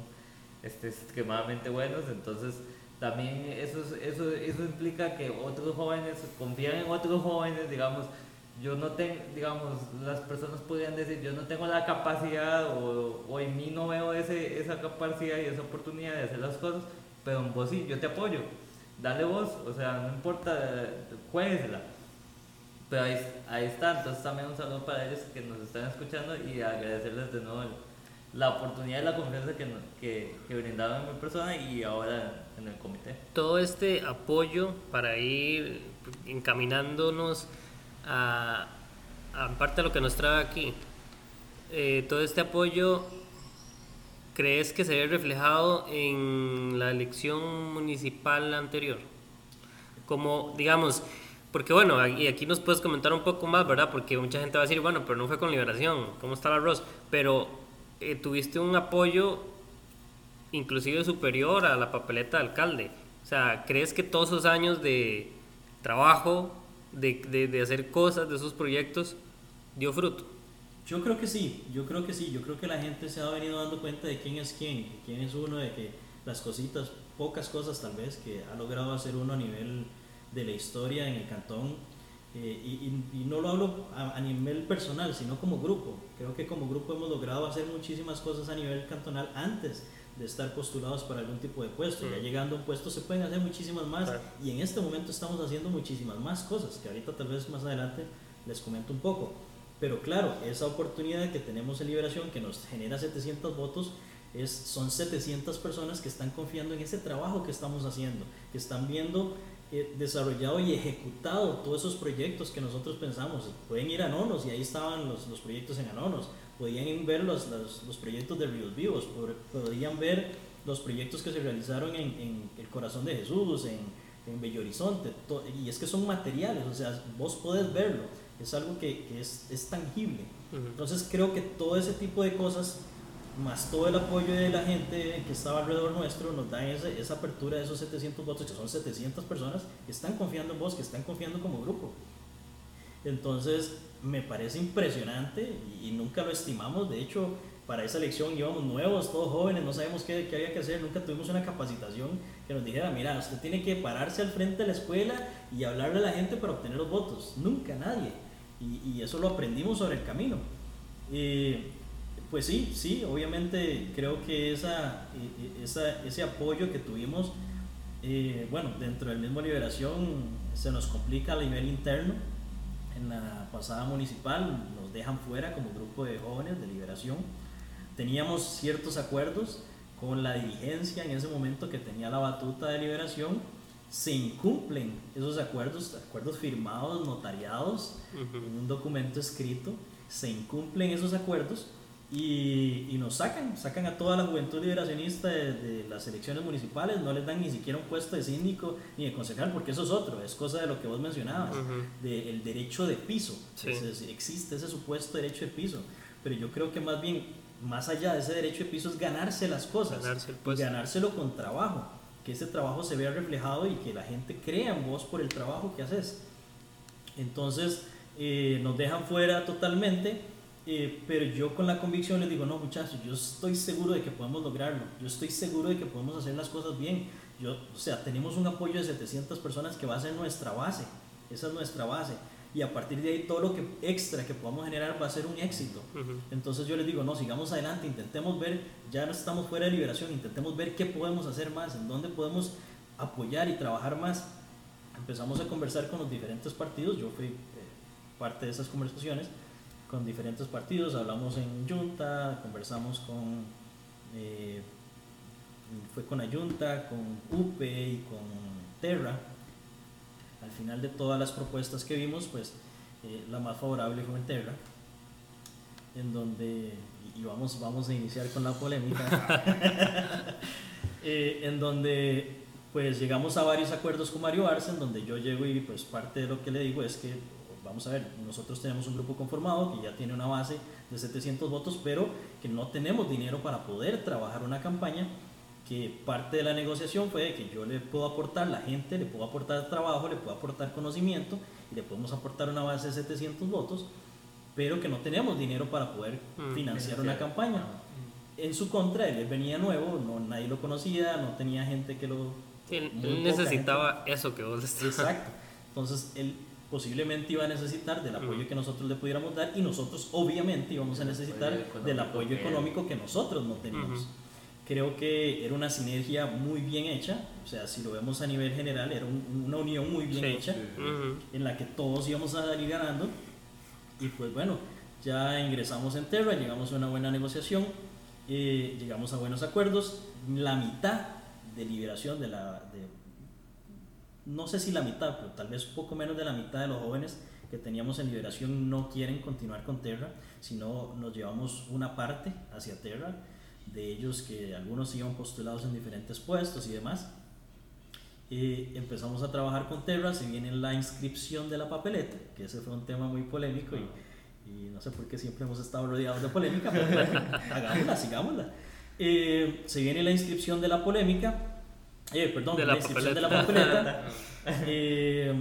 [SPEAKER 3] este, extremadamente buenos, entonces también eso, es- eso, eso implica que otros jóvenes confían en otros jóvenes, digamos, yo no tengo, digamos, las personas podrían decir, yo no tengo la capacidad o, o en mí no veo ese, esa capacidad y esa oportunidad de hacer las cosas, pero en vos sí, yo te apoyo, dale vos, o sea, no importa, jueguesela. Pero ahí, ahí está, entonces también un saludo para ellos que nos están escuchando y agradecerles de nuevo la oportunidad y la confianza que, que, que brindaron en mi persona y ahora en el comité.
[SPEAKER 1] todo este apoyo para ir encaminándonos a, a parte de lo que nos trae aquí. Eh, todo este apoyo, ¿crees que se ve reflejado en la elección municipal anterior? Como, digamos, porque bueno, y aquí nos puedes comentar un poco más, ¿verdad? Porque mucha gente va a decir, bueno, pero no fue con liberación, ¿cómo está el arroz? Pero eh, tuviste un apoyo inclusive superior a la papeleta de alcalde. O sea, ¿crees que todos esos años de trabajo, de, de, de hacer cosas, de esos proyectos, dio fruto?
[SPEAKER 4] Yo creo que sí, yo creo que sí, yo creo que la gente se ha venido dando cuenta de quién es quién, de quién es uno, de que las cositas, pocas cosas tal vez, que ha logrado hacer uno a nivel de la historia en el cantón, eh, y, no lo hablo a, a nivel personal, sino como grupo. Creo que como grupo hemos logrado hacer muchísimas cosas a nivel cantonal antes de estar postulados para algún tipo de puesto. Ya
[SPEAKER 1] Mm.
[SPEAKER 4] llegando a un puesto se pueden hacer muchísimas más,
[SPEAKER 1] Claro.
[SPEAKER 4] y en este momento estamos haciendo muchísimas más cosas, que ahorita tal vez más adelante les comento un poco. Pero claro, esa oportunidad que tenemos en Liberación, que nos genera 700 votos, es, son 700 personas que están confiando en ese trabajo que estamos haciendo, que están viendo eh, desarrollado y ejecutado todos esos proyectos que nosotros pensamos. Pueden ir a Nonos y ahí estaban los, los proyectos en Anonos. Podían ver los, los, los proyectos de Ríos Vivos, pod- podían ver los proyectos que se realizaron en, en el Corazón de Jesús, en, en Bello Horizonte. to- y es que son materiales, o sea, vos podés verlo. Es algo que, que es, es tangible.
[SPEAKER 1] Ujú.
[SPEAKER 4] Entonces creo que todo ese tipo de cosas, más todo el apoyo de la gente que estaba alrededor nuestro, nos dan ese- esa apertura de esos 700 votos, que son 700 personas que están confiando en vos, que están confiando como grupo. Entonces me parece impresionante y, nunca lo estimamos. De hecho, para esa elección íbamos nuevos, todos jóvenes, no sabemos qué, había que hacer, nunca tuvimos una capacitación que nos dijera, mira, usted tiene que pararse al frente de la escuela y hablarle a la gente para obtener los votos. Nunca, nadie. Y, eso lo aprendimos sobre el camino. Eh, pues sí, sí, obviamente creo que esa, eh, eh, ese apoyo que tuvimos, bueno, dentro del mismo Liberación se nos complica a nivel interno. En la pasada municipal nos dejan fuera como grupo de jóvenes de Liberación. Teníamos ciertos acuerdos con la dirigencia en ese momento que tenía la batuta de Liberación. Se incumplen esos acuerdos, acuerdos firmados, notariados, en un documento escrito. Se incumplen esos acuerdos y, y nos sacan, sacan a toda la juventud liberacionista de, de las elecciones municipales, no les dan ni siquiera un puesto de síndico ni de concejal, porque eso es otro, es cosa de lo que vos mencionabas, del derecho de piso.
[SPEAKER 1] Sí.
[SPEAKER 4] Ese- existe ese supuesto derecho de piso, pero yo creo que más bien, más allá de ese derecho de piso es ganarse las cosas
[SPEAKER 1] Ganarse el
[SPEAKER 4] ganárselo con trabajo, que ese trabajo se vea reflejado y que la gente crea en vos por el trabajo que haces. Entonces eh, nos dejan fuera totalmente, eh, pero yo con la convicción les digo, no muchachos, yo estoy seguro de que podemos lograrlo, yo estoy seguro de que podemos hacer las cosas bien. Yo, o sea, tenemos un apoyo de 700 personas que va a ser nuestra base, esa es nuestra base. Y a partir de ahí todo lo que extra que podamos generar va a ser un éxito.
[SPEAKER 1] Ujú.
[SPEAKER 4] Entonces yo les digo, no, sigamos adelante, intentemos ver, ya no estamos fuera de liberación, intentemos ver qué podemos hacer más, en dónde podemos apoyar y trabajar más. Empezamos a conversar con los diferentes partidos, yo fui eh, parte de esas conversaciones con diferentes partidos, hablamos en Junta, conversamos con, eh, fue con Ayunta, con UPE y con Terra. Al final de todas las propuestas que vimos, pues eh, la más favorable fue en Terra en donde, y vamos, vamos a iniciar con la polémica, Eh, en donde pues llegamos a varios acuerdos con Mario Arce, en donde yo llego y pues parte de lo que le digo es que, vamos a ver, nosotros tenemos un grupo conformado que ya tiene una base de 700 votos, pero que no tenemos dinero para poder trabajar una campaña, que parte de la negociación fue que yo le puedo aportar, la gente le puedo aportar trabajo, le puedo aportar conocimiento y le podemos aportar una base de 700 votos, pero que no tenemos dinero para poder
[SPEAKER 1] Mm,
[SPEAKER 4] financiar una campaña. En su contra, él venía nuevo, no, nadie lo conocía, no tenía gente que lo...
[SPEAKER 1] Sí, necesitaba eso que vos estás
[SPEAKER 4] Exacto. Entonces, él posiblemente iba a necesitar del apoyo que nosotros le pudiéramos dar y nosotros obviamente íbamos a necesitar
[SPEAKER 3] apoyo
[SPEAKER 4] del apoyo económico que nosotros no teníamos.
[SPEAKER 1] Ujú.
[SPEAKER 4] Creo que era una sinergia muy bien hecha, o sea, si lo vemos a nivel general, era un- una unión muy bien
[SPEAKER 1] Sí.
[SPEAKER 4] hecha
[SPEAKER 1] Ujú.
[SPEAKER 4] en la que todos íbamos a salir ganando. Y pues bueno, ya ingresamos en Terra, llegamos a una buena negociación, eh, llegamos a buenos acuerdos. La mitad de liberación de la... de- no sé si la mitad, pero tal vez un poco menos de la mitad de los jóvenes que teníamos en liberación no quieren continuar con Terra, sino nos llevamos una parte hacia Terra, de ellos que algunos iban postulados en diferentes puestos y demás. Eh, empezamos a trabajar con Terra, se viene la inscripción de la papeleta, que ese fue un tema muy polémico y, no sé por qué siempre hemos estado rodeados de polémica, pero hagámosla, sigámosla. Eh, se viene la inscripción de la polémica, eh, perdón,
[SPEAKER 1] De
[SPEAKER 4] la, inscripción de la papeleta. Eh,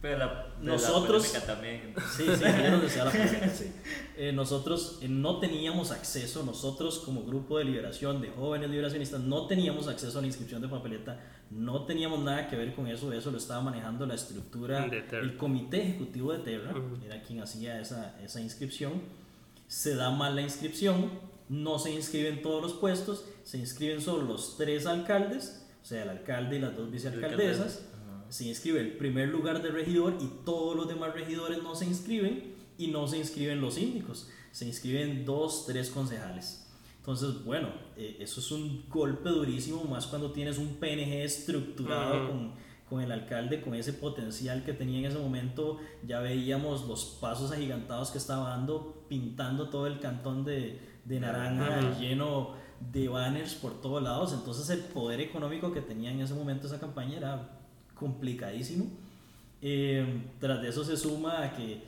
[SPEAKER 3] Pero la, de
[SPEAKER 4] Nosotros-
[SPEAKER 3] La también.
[SPEAKER 4] Sí, sí, la polémica, sí. Eh, nosotros eh, no teníamos acceso, nosotros como grupo de liberación, de jóvenes liberacionistas, no teníamos acceso a la inscripción de papeleta, no teníamos nada que ver con eso, eso lo estaba manejando la estructura, el comité ejecutivo de Terra,
[SPEAKER 1] Ujú.
[SPEAKER 4] era quien hacía esa, esa inscripción. Se da mal la inscripción, no se inscriben todos los puestos, se inscriben solo los tres alcaldes, o sea, el alcalde y las dos vicealcaldesas se inscribe el primer lugar de regidor y todos los demás regidores no se inscriben y no se inscriben los síndicos, se inscriben dos, tres concejales. Entonces, bueno, eh, eso es un golpe durísimo, más cuando tienes un PNG estructurado con, con el alcalde, con ese potencial que tenía en ese momento. Ya veíamos los pasos agigantados que estaba dando, pintando todo el cantón de, de naranja lleno de banners por todos lados. Entonces, el poder económico que tenía en ese momento esa campaña era complicadísimo. Eh, tras de eso se suma a que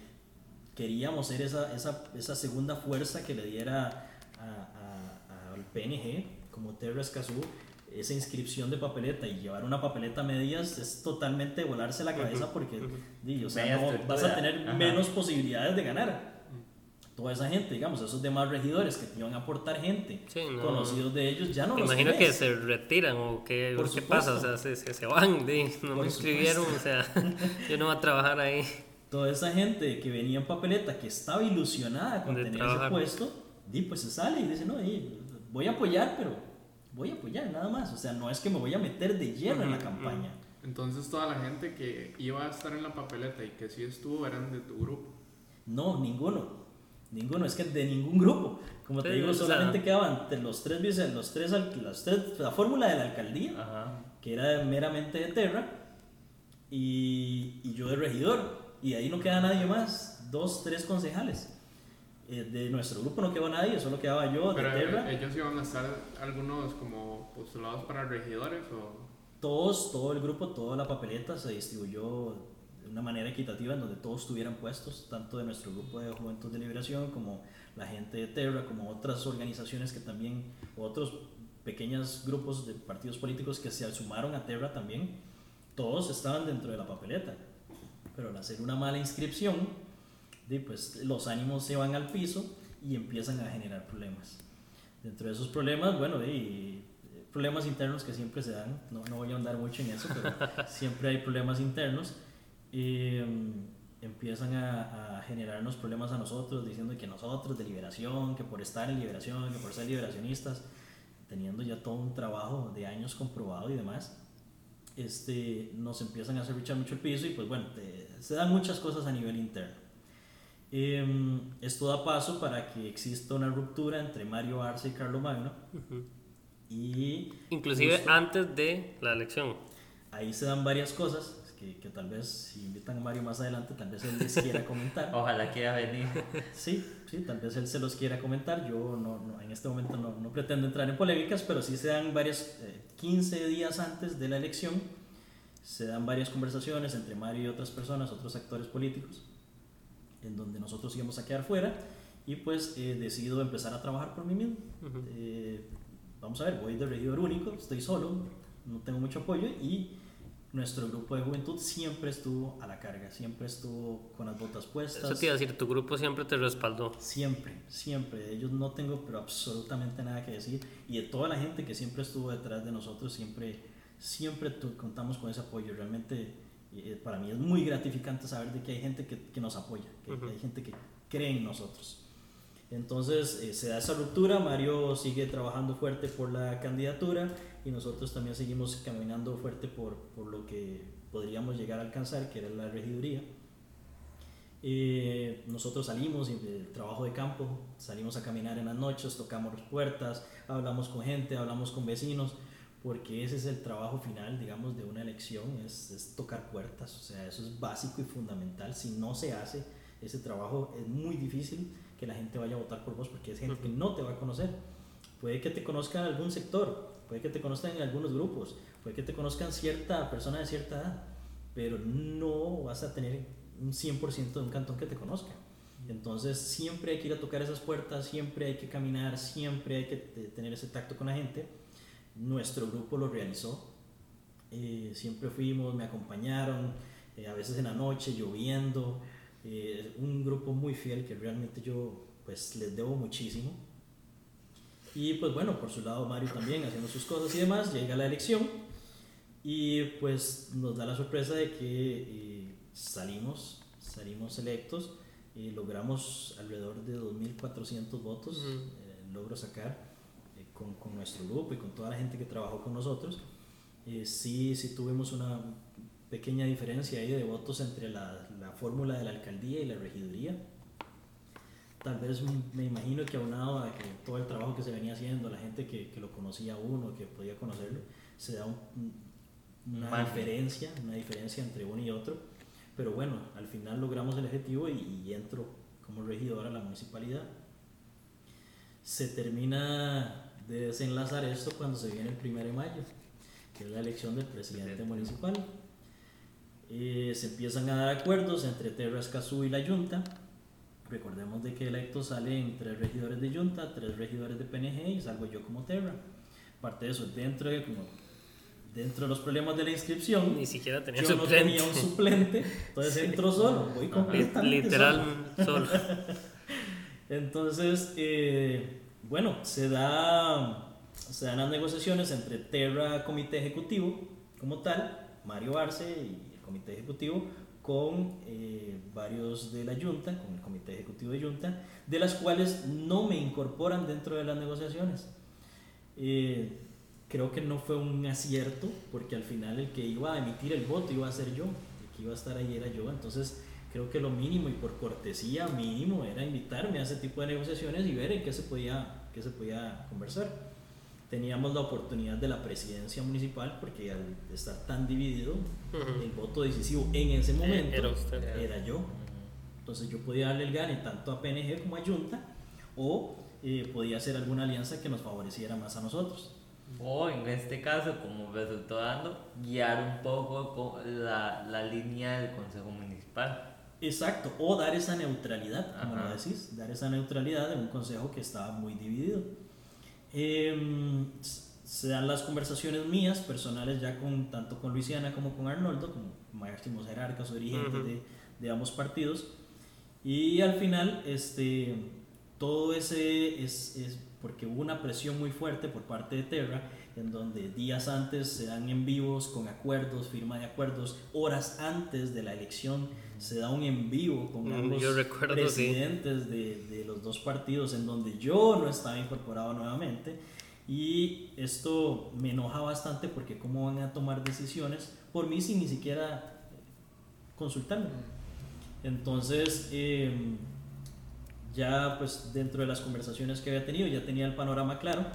[SPEAKER 4] queríamos ser esa, esa, esa segunda fuerza que le diera al PNG como Terra Escazú esa inscripción de papeleta y llevar una papeleta a medias es totalmente volarse la cabeza porque di, o sea,
[SPEAKER 3] Media
[SPEAKER 4] no, vas a tener
[SPEAKER 3] Ajá.
[SPEAKER 4] menos posibilidades de ganar. Toda esa gente, digamos, esos demás regidores que te iban a aportar gente,
[SPEAKER 1] Sí, no.
[SPEAKER 4] conocidos de ellos, ya no
[SPEAKER 1] Me
[SPEAKER 4] los
[SPEAKER 1] imagino que
[SPEAKER 4] tenés.
[SPEAKER 1] se retiran o que,
[SPEAKER 4] Por
[SPEAKER 1] qué pasa, o sea, se, se, se van, de, no
[SPEAKER 4] Por
[SPEAKER 1] me inscribieron, o sea, yo no voy a trabajar ahí.
[SPEAKER 4] Toda esa gente que venía en papeleta, que estaba ilusionada con
[SPEAKER 1] De
[SPEAKER 4] tener
[SPEAKER 1] trabajar.
[SPEAKER 4] ese puesto, di, pues se sale y dice, no, di, voy a apoyar, pero voy a apoyar nada más. O sea, no es que me voy a meter de lleno en la campaña.
[SPEAKER 2] Entonces toda la gente que iba a estar en la papeleta y que sí estuvo eran de tu grupo.
[SPEAKER 4] No, ninguno. Ninguno, es que de ningún grupo. Como te
[SPEAKER 1] Sí,
[SPEAKER 4] digo,
[SPEAKER 1] o sea-
[SPEAKER 4] solamente quedaban de los tres, vice- los tres, las tres, la fórmula de la alcaldía,
[SPEAKER 3] Ajá.
[SPEAKER 4] que era meramente de Terra, y, y yo de regidor. Y ahí no queda nadie más, dos, tres concejales. Eh, de nuestro grupo no quedó nadie, solo quedaba yo
[SPEAKER 2] Pero
[SPEAKER 4] de Terra.
[SPEAKER 2] eh, ellos iban a estar algunos como postulados para regidores o...
[SPEAKER 4] Todos, todo el grupo, toda la papeleta se distribuyó de una manera equitativa en donde todos tuvieran puestos, tanto de nuestro grupo de Juventud de Liberación como la gente de Terra, como otras organizaciones que también, otros pequeños grupos de partidos políticos que se sumaron a Terra también, todos estaban dentro de la papeleta. Pero al hacer una mala inscripción, pues los ánimos se van al piso y empiezan a generar problemas. Dentro de esos problemas, bueno, di, problemas internos que siempre se dan, no, no voy a andar mucho en eso, pero siempre hay problemas internos. Eh, empiezan a, a generarnos problemas a nosotros, diciendo que nosotros de liberación, que por estar en liberación, que por ser liberacionistas, teniendo ya todo un trabajo de años comprobado y demás, este, nos empiezan a hacer luchar mucho el piso y pues bueno, te- se dan muchas cosas a nivel interno. Em, esto da paso para que exista una ruptura entre Mario Arce y Carlo Magno y
[SPEAKER 1] Inclusive
[SPEAKER 4] justo
[SPEAKER 1] antes de la elección.
[SPEAKER 4] ahí se dan varias cosas que, que tal vez si invitan a Mario más adelante tal vez él les quiera comentar.
[SPEAKER 3] Ojalá quiera venir.
[SPEAKER 4] Sí, sí, tal vez él se los quiera comentar. Yo no, no- en este momento no, no pretendo entrar en polémicas, pero sí se dan varias, eh, 15 días antes de la elección, se dan varias conversaciones entre Mario y otras personas, otros actores políticos, en donde nosotros íbamos a quedar fuera y pues eh, decido empezar a trabajar por mí mismo.
[SPEAKER 1] Ujú.
[SPEAKER 4] Eh, vamos a ver, voy de regidor único, estoy solo, no tengo mucho apoyo y nuestro grupo de juventud siempre estuvo a la carga, siempre estuvo con las botas puestas.
[SPEAKER 1] Eso te iba a decir, tu grupo siempre te respaldó.
[SPEAKER 4] Siempre, siempre. De ellos no tengo pero absolutamente nada que decir. Y de toda la gente que siempre estuvo detrás de nosotros, siempre, siempre contamos con ese apoyo. Realmente eh, para mí es muy gratificante saber de que hay gente que, que nos apoya, que, que hay gente que cree en nosotros. Entonces eh, se da esa ruptura, Mario sigue trabajando fuerte por la candidatura y nosotros también seguimos caminando fuerte por, por lo que podríamos llegar a alcanzar, que era la regiduría. Eh, nosotros salimos del trabajo de campo, salimos a caminar en las noches, tocamos puertas, hablamos con gente, hablamos con vecinos, porque ese es el trabajo final, digamos, de una elección, es, es tocar puertas, o sea, eso es básico y fundamental. Si no se hace ese trabajo, es muy difícil que la gente vaya a votar por vos, porque es gente que no te va a conocer. Puede que te conozcan en algún sector, puede que te conozcan en algunos grupos, puede que te conozcan cierta persona de cierta edad, pero no vas a tener un 100% de un cantón que te conozca. Entonces siempre hay que ir a tocar esas puertas, siempre hay que caminar, siempre hay que te- tener ese tacto con la gente. Nuestro grupo lo realizó. Eh, siempre fuimos, me acompañaron, eh, a veces en la noche, lloviendo. Eh, un grupo muy fiel que realmente yo pues les debo muchísimo. Y pues bueno, por su lado Mario también haciendo sus cosas y demás, llega la elección y pues nos da la sorpresa de que eh, salimos, salimos electos y logramos alrededor de 2.400 votos,
[SPEAKER 1] Ujú.
[SPEAKER 4] eh, logro sacar eh, con, con nuestro grupo y con toda la gente que trabajó con nosotros. Eh, sí, sí tuvimos una pequeña diferencia ahí de votos entre la, la fórmula de la alcaldía y la regiduría. Tal vez me imagino que aunado a que todo el trabajo que se venía haciendo, la gente que, que lo conocía uno, que podía conocerlo, se da un- una
[SPEAKER 3] Margen.
[SPEAKER 4] diferencia, una diferencia entre uno y otro. Pero bueno, al final logramos el objetivo y, y entro como regidor a la municipalidad. Se termina de desenlazar esto cuando se viene el primero de mayo, que es la elección del presidente municipal. Eh, se empiezan a dar acuerdos entre Terra Escazú y la Junta. Recordemos de que electos salen tres regidores de Junta, tres regidores de PNG y salgo yo como Terra. Aparte de eso, dentro de, como, dentro de los problemas de la inscripción,
[SPEAKER 1] Ni siquiera tenía
[SPEAKER 4] yo no
[SPEAKER 1] suplente.
[SPEAKER 4] tenía un suplente, entonces entro solo, voy completamente
[SPEAKER 1] Literal,
[SPEAKER 4] solo.
[SPEAKER 1] solo.
[SPEAKER 4] Entonces, eh, bueno, se, da, se dan las negociaciones entre Terra Comité Ejecutivo como tal, Mario Arce y Comité Ejecutivo, con eh, varios de la Junta, con el Comité Ejecutivo de Junta, de las cuales no me incorporan dentro de las negociaciones. Eh, creo que no fue un acierto, porque al final el que iba a emitir el voto iba a ser yo, el que iba a estar ahí era yo, entonces creo que lo mínimo y por cortesía mínimo era invitarme a ese tipo de negociaciones y ver en qué se podía, qué se podía conversar. Teníamos la oportunidad de la presidencia municipal porque al estar tan dividido,
[SPEAKER 1] Ujú.
[SPEAKER 4] el voto decisivo en ese momento
[SPEAKER 1] era usted.
[SPEAKER 4] era yo. Entonces yo podía darle el gane tanto a PNG como a Junta o eh, podía hacer alguna alianza que nos favoreciera más a nosotros.
[SPEAKER 3] O en este caso, como resultó dando, guiar un poco la, la línea del Consejo Municipal.
[SPEAKER 4] Exacto, o dar esa neutralidad, como
[SPEAKER 3] Ajá.
[SPEAKER 4] lo decís, dar esa neutralidad en un consejo que estaba muy dividido. S- se dan las conversaciones mías, personales, ya con tanto con Luisiana como con Arnoldo, como máximos jerarcas o dirigentes
[SPEAKER 1] Ujú.
[SPEAKER 4] de, de ambos partidos. Y al final, este, todo ese es, es porque hubo una presión muy fuerte por parte de Terra, en donde días antes se dan en vivos con acuerdos, firma de acuerdos, horas antes de la elección se da un en vivo con
[SPEAKER 1] Mm,
[SPEAKER 4] ambos
[SPEAKER 1] yo recuerdo, sí.
[SPEAKER 4] presidentes de, de los dos partidos, en donde yo no estaba incorporado nuevamente. Y esto me enoja bastante porque cómo van a tomar decisiones por mí sin ni siquiera consultarme. Entonces, eh, ya pues dentro de las conversaciones que había tenido ya tenía el panorama claro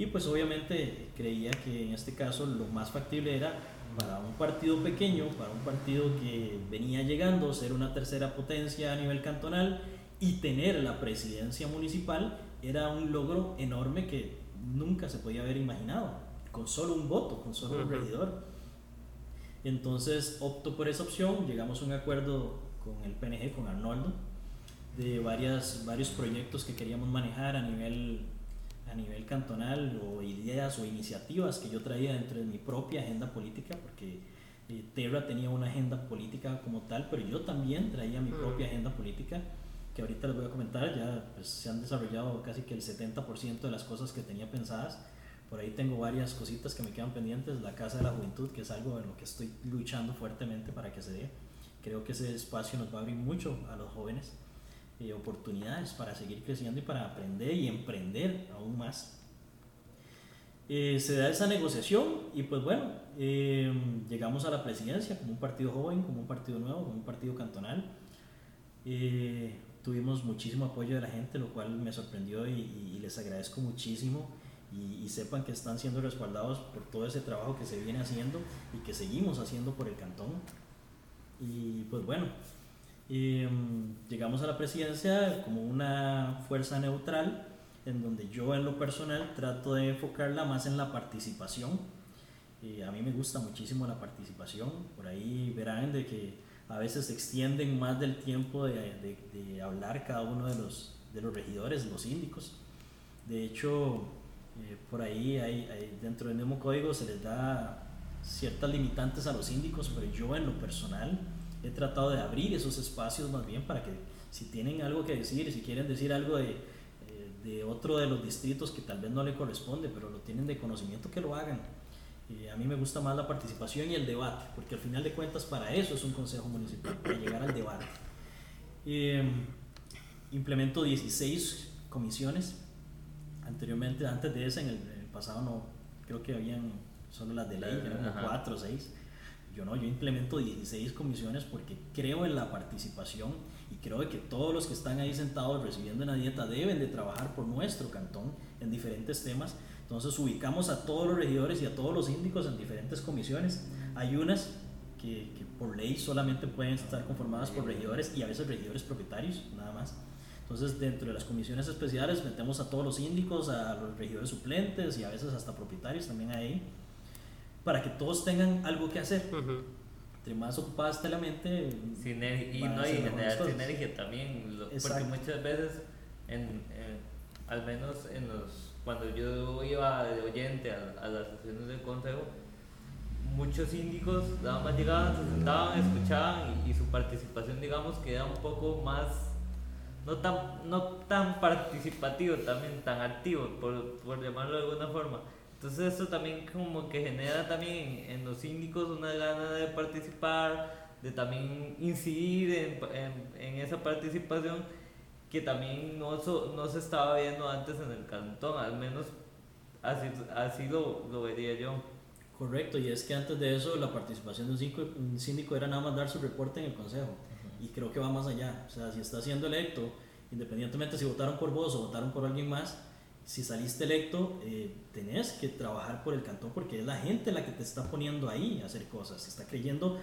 [SPEAKER 4] y pues obviamente creía que en este caso lo más factible era para un partido pequeño, para un partido que venía llegando, ser una tercera potencia a nivel cantonal y tener la presidencia municipal era un logro enorme que nunca se podía haber imaginado, con solo un voto, con solo un regidor. Entonces opto por esa opción, llegamos a un acuerdo con el PNG, con Arnoldo, de varias, varios proyectos que queríamos manejar a nivel, a nivel cantonal o ideas o iniciativas que yo traía dentro de mi propia agenda política, porque eh, Terra tenía una agenda política como tal, pero yo también traía mi
[SPEAKER 1] Mm.
[SPEAKER 4] propia agenda política, que ahorita les voy a comentar, ya pues, se han desarrollado casi que el 70% de las cosas que tenía pensadas. Por ahí tengo varias cositas que me quedan pendientes, la Casa de la Juventud, que es algo en lo que estoy luchando fuertemente para que se dé. Creo que ese espacio nos va a abrir mucho a los jóvenes eh, oportunidades para seguir creciendo y para aprender y emprender aún más. Eh, se da esa negociación y pues bueno, eh, llegamos a la presidencia como un partido joven, como un partido nuevo, como un partido cantonal. Eh, tuvimos muchísimo apoyo de la gente, lo cual me sorprendió y, y- y les agradezco muchísimo. Y, y sepan que están siendo respaldados por todo ese trabajo que se viene haciendo y que seguimos haciendo por el cantón. Y pues bueno, eh, llegamos a la presidencia como una fuerza neutral, en donde yo en lo personal trato de enfocarla más en la participación. Eh, a mí me gusta muchísimo la participación, por ahí verán de que a veces se extienden más del tiempo de, de- de hablar cada uno de los, de los regidores, los síndicos. De hecho, eh, por ahí hay, hay- dentro del mismo código se les da ciertas limitantes a los síndicos, pero yo en lo personal he tratado de abrir esos espacios más bien para que si tienen algo que decir, si quieren decir algo de, eh, de otro de los distritos que tal vez no le corresponde, pero lo tienen de conocimiento, que lo hagan. Eh, a mí me gusta más la participación y el debate, porque al final de cuentas para eso es un consejo municipal, para llegar al debate. Eh, implemento 16 comisiones. Anteriormente, antes de esa, en el, en el pasado no, creo que habían solo las de ley, eran como
[SPEAKER 3] Ajá.
[SPEAKER 4] 4 o 6. Yo no, yo implemento 16 comisiones porque creo en la participación y creo que todos los que están ahí sentados recibiendo una dieta deben de trabajar por nuestro cantón en diferentes temas. Entonces ubicamos a todos los regidores y a todos los síndicos en diferentes comisiones. Hay unas que, que por ley solamente pueden estar conformadas por regidores y a veces regidores propietarios, nada más. Entonces dentro de las comisiones especiales metemos a todos los síndicos, a los regidores suplentes y a veces hasta propietarios también ahí, para que todos tengan algo que hacer.
[SPEAKER 1] Ujú.
[SPEAKER 4] Entre más ocupada esté la mente,
[SPEAKER 3] Sinergia, y no, y generar
[SPEAKER 4] cosas.
[SPEAKER 3] sinergia también, lo- porque muchas veces, en, en- al menos en los, cuando yo iba de oyente a, a las sesiones del consejo, muchos síndicos nada más llegaban, se sentaban, escuchaban y, y su participación digamos que era un poco más no tan, no tan participativo, también tan activo, por, por llamarlo de alguna forma. Entonces eso también como que genera también en, los síndicos una gana de participar, de también incidir en, en, en esa participación que también no, no se estaba viendo antes en el cantón, al menos así, así lo, lo vería yo.
[SPEAKER 4] Correcto, y es que antes de eso la participación de un síndico, un síndico era nada más dar su reporte en el consejo. Y creo que va más allá. O sea, si está siendo electo, independientemente si votaron por vos o votaron por alguien más, si saliste electo, eh, tenés que trabajar por el cantón porque es la gente la que te está poniendo ahí a hacer cosas. Te está creyendo,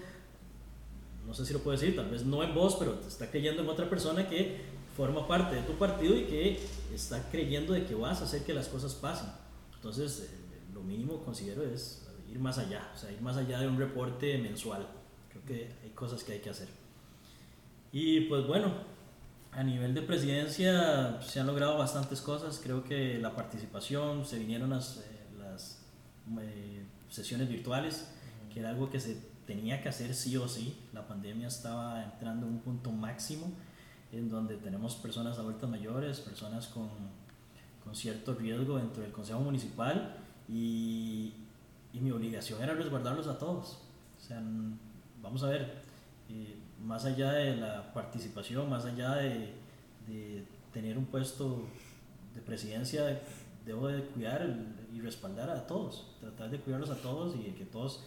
[SPEAKER 4] no sé si lo puedo decir, tal vez no en vos, pero te está creyendo en otra persona que forma parte de tu partido y que está creyendo de que vas a hacer que las cosas pasen. Entonces, eh, lo mínimo considero es ir más allá, o sea, ir más allá de un reporte mensual. Creo que hay cosas que hay que hacer. Y pues bueno, a nivel de presidencia se han logrado bastantes cosas. Creo que la participación, se vinieron las, eh, las eh, sesiones virtuales, que era algo que se tenía que hacer sí o sí. La pandemia estaba entrando en un punto máximo en donde tenemos personas adultas mayores, personas con, con cierto riesgo dentro del Consejo Municipal y, y mi obligación era resguardarlos a todos. O sea, vamos a ver, eh, más allá de la participación, más allá de, de, tener un puesto de presidencia, debo de cuidar y respaldar a todos, tratar de cuidarlos a todos y que todos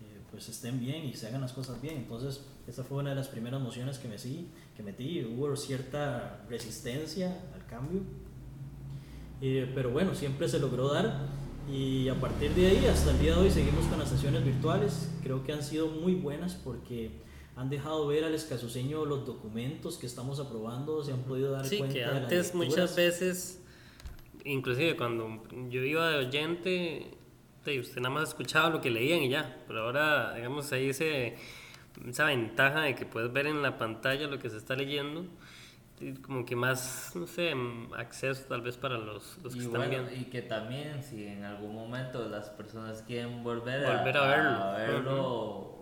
[SPEAKER 4] eh, pues estén bien y se hagan las cosas bien. Entonces, esta fue una de las primeras mociones que, metí, que metí. Hubo cierta resistencia al cambio, eh, pero bueno, siempre se logró dar y a partir de ahí, hasta el día de hoy, seguimos con las sesiones virtuales. Creo que han sido muy buenas porque han dejado ver al escasuseño los documentos que estamos aprobando, se han podido dar
[SPEAKER 1] sí,
[SPEAKER 4] cuenta
[SPEAKER 1] que
[SPEAKER 4] de
[SPEAKER 1] antes muchas veces, inclusive cuando yo iba de oyente, usted nada más escuchaba lo que leían y ya, pero ahora, digamos, ahí ese, esa ventaja de que puedes ver en la pantalla lo que se está leyendo, como que más, no sé, acceso tal vez para los, los que
[SPEAKER 3] Y,
[SPEAKER 1] están
[SPEAKER 3] bueno,
[SPEAKER 1] viendo.
[SPEAKER 3] y que también si en algún momento las personas quieren volver, a-
[SPEAKER 1] Volver a verlo.
[SPEAKER 3] a verlo,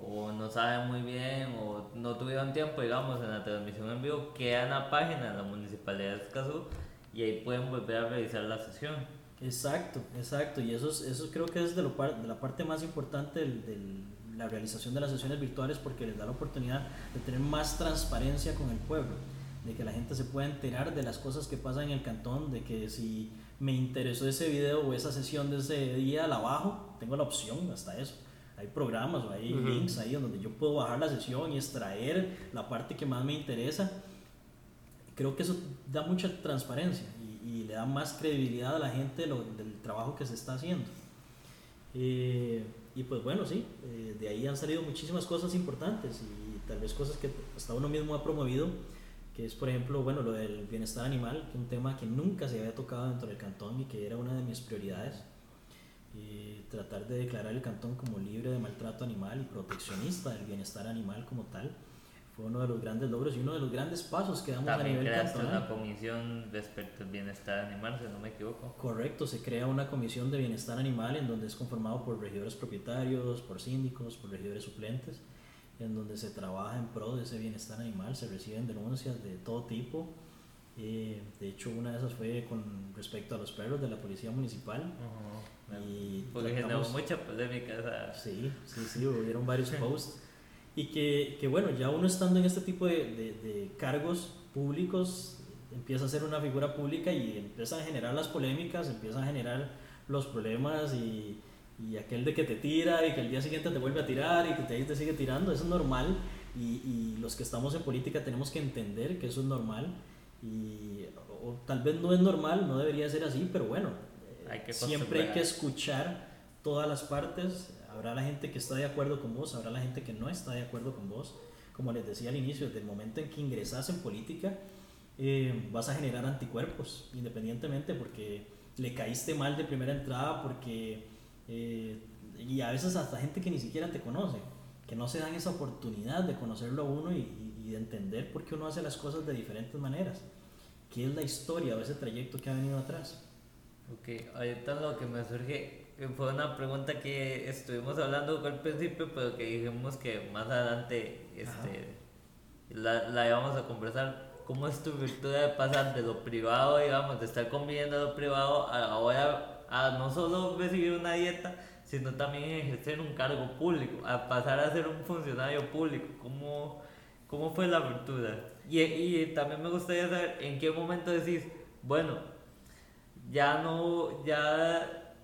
[SPEAKER 3] o no saben muy bien o no tuvieron tiempo, digamos, en la transmisión en vivo, queda en la página de la Municipalidad de Escazú y ahí pueden volver a revisar la sesión.
[SPEAKER 4] Exacto, exacto. Y eso, es- eso creo que es de, lo par- de la parte más importante de la realización de las sesiones virtuales porque les da la oportunidad de tener más transparencia con el pueblo, de que la gente se pueda enterar de las cosas que pasan en el cantón, de que si me interesó ese video o esa sesión de ese día, la bajo, tengo la opción hasta eso. Hay programas o hay
[SPEAKER 1] Ujú.
[SPEAKER 4] links ahí donde yo puedo bajar la sesión y extraer la parte que más me interesa creo que eso da mucha transparencia y, y le da más credibilidad a la gente lo- del trabajo que se está haciendo. Eh, y pues bueno, sí, eh, de ahí han salido muchísimas cosas importantes y tal vez cosas que hasta uno mismo ha promovido, que es por ejemplo, bueno, lo del bienestar animal, que es un tema que nunca se había tocado dentro del cantón y que era una de mis prioridades. Eh, tratar de declarar el cantón como libre de maltrato animal y proteccionista del bienestar animal como tal fue uno de los grandes logros y uno de los grandes pasos que damos a
[SPEAKER 3] También
[SPEAKER 4] nivel
[SPEAKER 3] creaste
[SPEAKER 4] cantonal.
[SPEAKER 3] una comisión respecto al bienestar animal, si no me equivoco.
[SPEAKER 4] Correcto, se crea una comisión de bienestar animal en donde es conformado por regidores propietarios, por síndicos, por regidores suplentes, en donde se trabaja en pro de ese bienestar animal, se reciben denuncias de todo tipo. Eh, de hecho, una de esas fue con respecto a los perros de la policía municipal. Y
[SPEAKER 3] Porque generó mucha polémica esa.
[SPEAKER 4] Sí, sí, sí, hubieron varios posts. Y que, que bueno, ya uno estando en este tipo de, de- de cargos públicos, empieza a ser una figura pública y empiezan a generar las polémicas, empiezan a generar los problemas y, y aquel de que te tira y que el día siguiente te vuelve a tirar y que te, te sigue tirando, eso es normal. Y, y los que estamos en política tenemos que entender que eso es normal. Y, o, tal vez no es normal, no debería ser así, pero bueno, eh,
[SPEAKER 3] Hay que
[SPEAKER 4] siempre hay que escuchar todas las partes. Habrá la gente que está de acuerdo con vos, habrá la gente que no está de acuerdo con vos. Como les decía al inicio, desde el momento en que ingresas en política, eh, vas a generar anticuerpos, independientemente porque le caíste mal de primera entrada, porque... eh, y a veces hasta gente que ni siquiera te conoce, que no se dan esa oportunidad de conocerlo a uno y, y- de entender por qué uno hace las cosas de diferentes maneras. ¿Qué es la historia o ese trayecto que ha venido atrás?
[SPEAKER 3] Ok, ahorita lo que me surge eh, fue una pregunta que estuvimos hablando al principio, pero que dijimos que más adelante este, la, la íbamos a conversar. cómo es tu virtud de pasar de lo privado, digamos, de estar conviviendo lo privado, a ahora a no solo recibir una dieta, sino también ejercer un cargo público, a pasar a ser un funcionario público. ¿Cómo, cómo fue la apertura? Y, y también me gustaría saber en qué momento decís, bueno, ya no, ya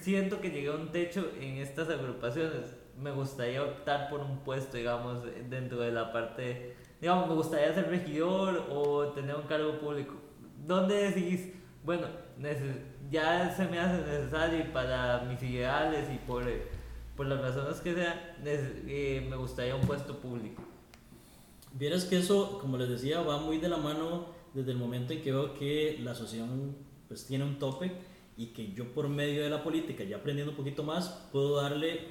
[SPEAKER 3] siento que llegué a un techo en estas agrupaciones. Me gustaría optar por un puesto, digamos, dentro de la parte, digamos, me gustaría ser regidor o tener un cargo público. ¿Dónde decís, bueno, neces- ya se me hace necesario para mis ideales y por, por las razones que neces- eh, me gustaría un puesto público?
[SPEAKER 4] Vieras que eso, como les decía, va muy de la mano desde el momento en que veo que la asociación pues tiene un tope y que yo por medio de la política, ya aprendiendo un poquito más, puedo darle,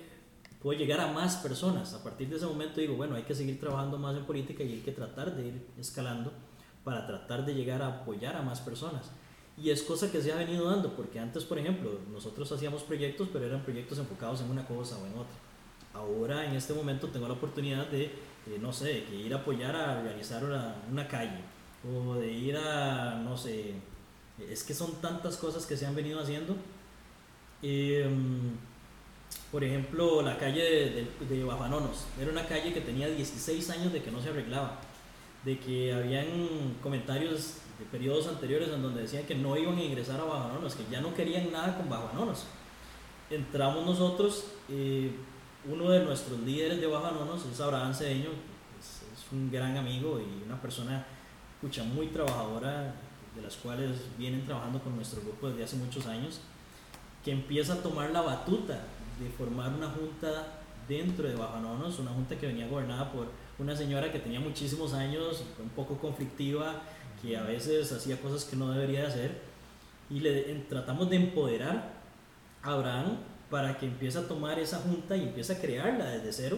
[SPEAKER 4] puedo llegar a más personas. A partir de ese momento digo, bueno, hay que seguir trabajando más en política y hay que tratar de ir escalando para tratar de llegar a apoyar a más personas. Y es cosa que se ha venido dando, porque antes, por ejemplo, nosotros hacíamos proyectos, pero eran proyectos enfocados en una cosa o en otra. Ahora, en este momento, tengo la oportunidad de, eh, no sé, que ir a apoyar a realizar una, una calle, o de ir a, no sé, es que son tantas cosas que se han venido haciendo. Em, por ejemplo, la calle de, de, de Bajanonos, era una calle que tenía 16 años de que no se arreglaba, de que habían comentarios de periodos anteriores en donde decían que no iban a ingresar a Bajanonos, que ya no querían nada con Bajanonos. Entramos nosotros, eh, uno de nuestros líderes de Bajanonos es Abraham Cedeño, es, es un gran amigo y una persona escucha, muy trabajadora, de las cuales vienen trabajando con nuestro grupo desde hace muchos años, que empieza a tomar la batuta de formar una junta dentro de Bajanonos, una junta que venía gobernada por una señora que tenía muchísimos años, un poco conflictiva, que a veces hacía cosas que no debería de hacer, y le en- tratamos de empoderar a Abraham para que empiece a tomar esa junta y empiece a crearla desde cero.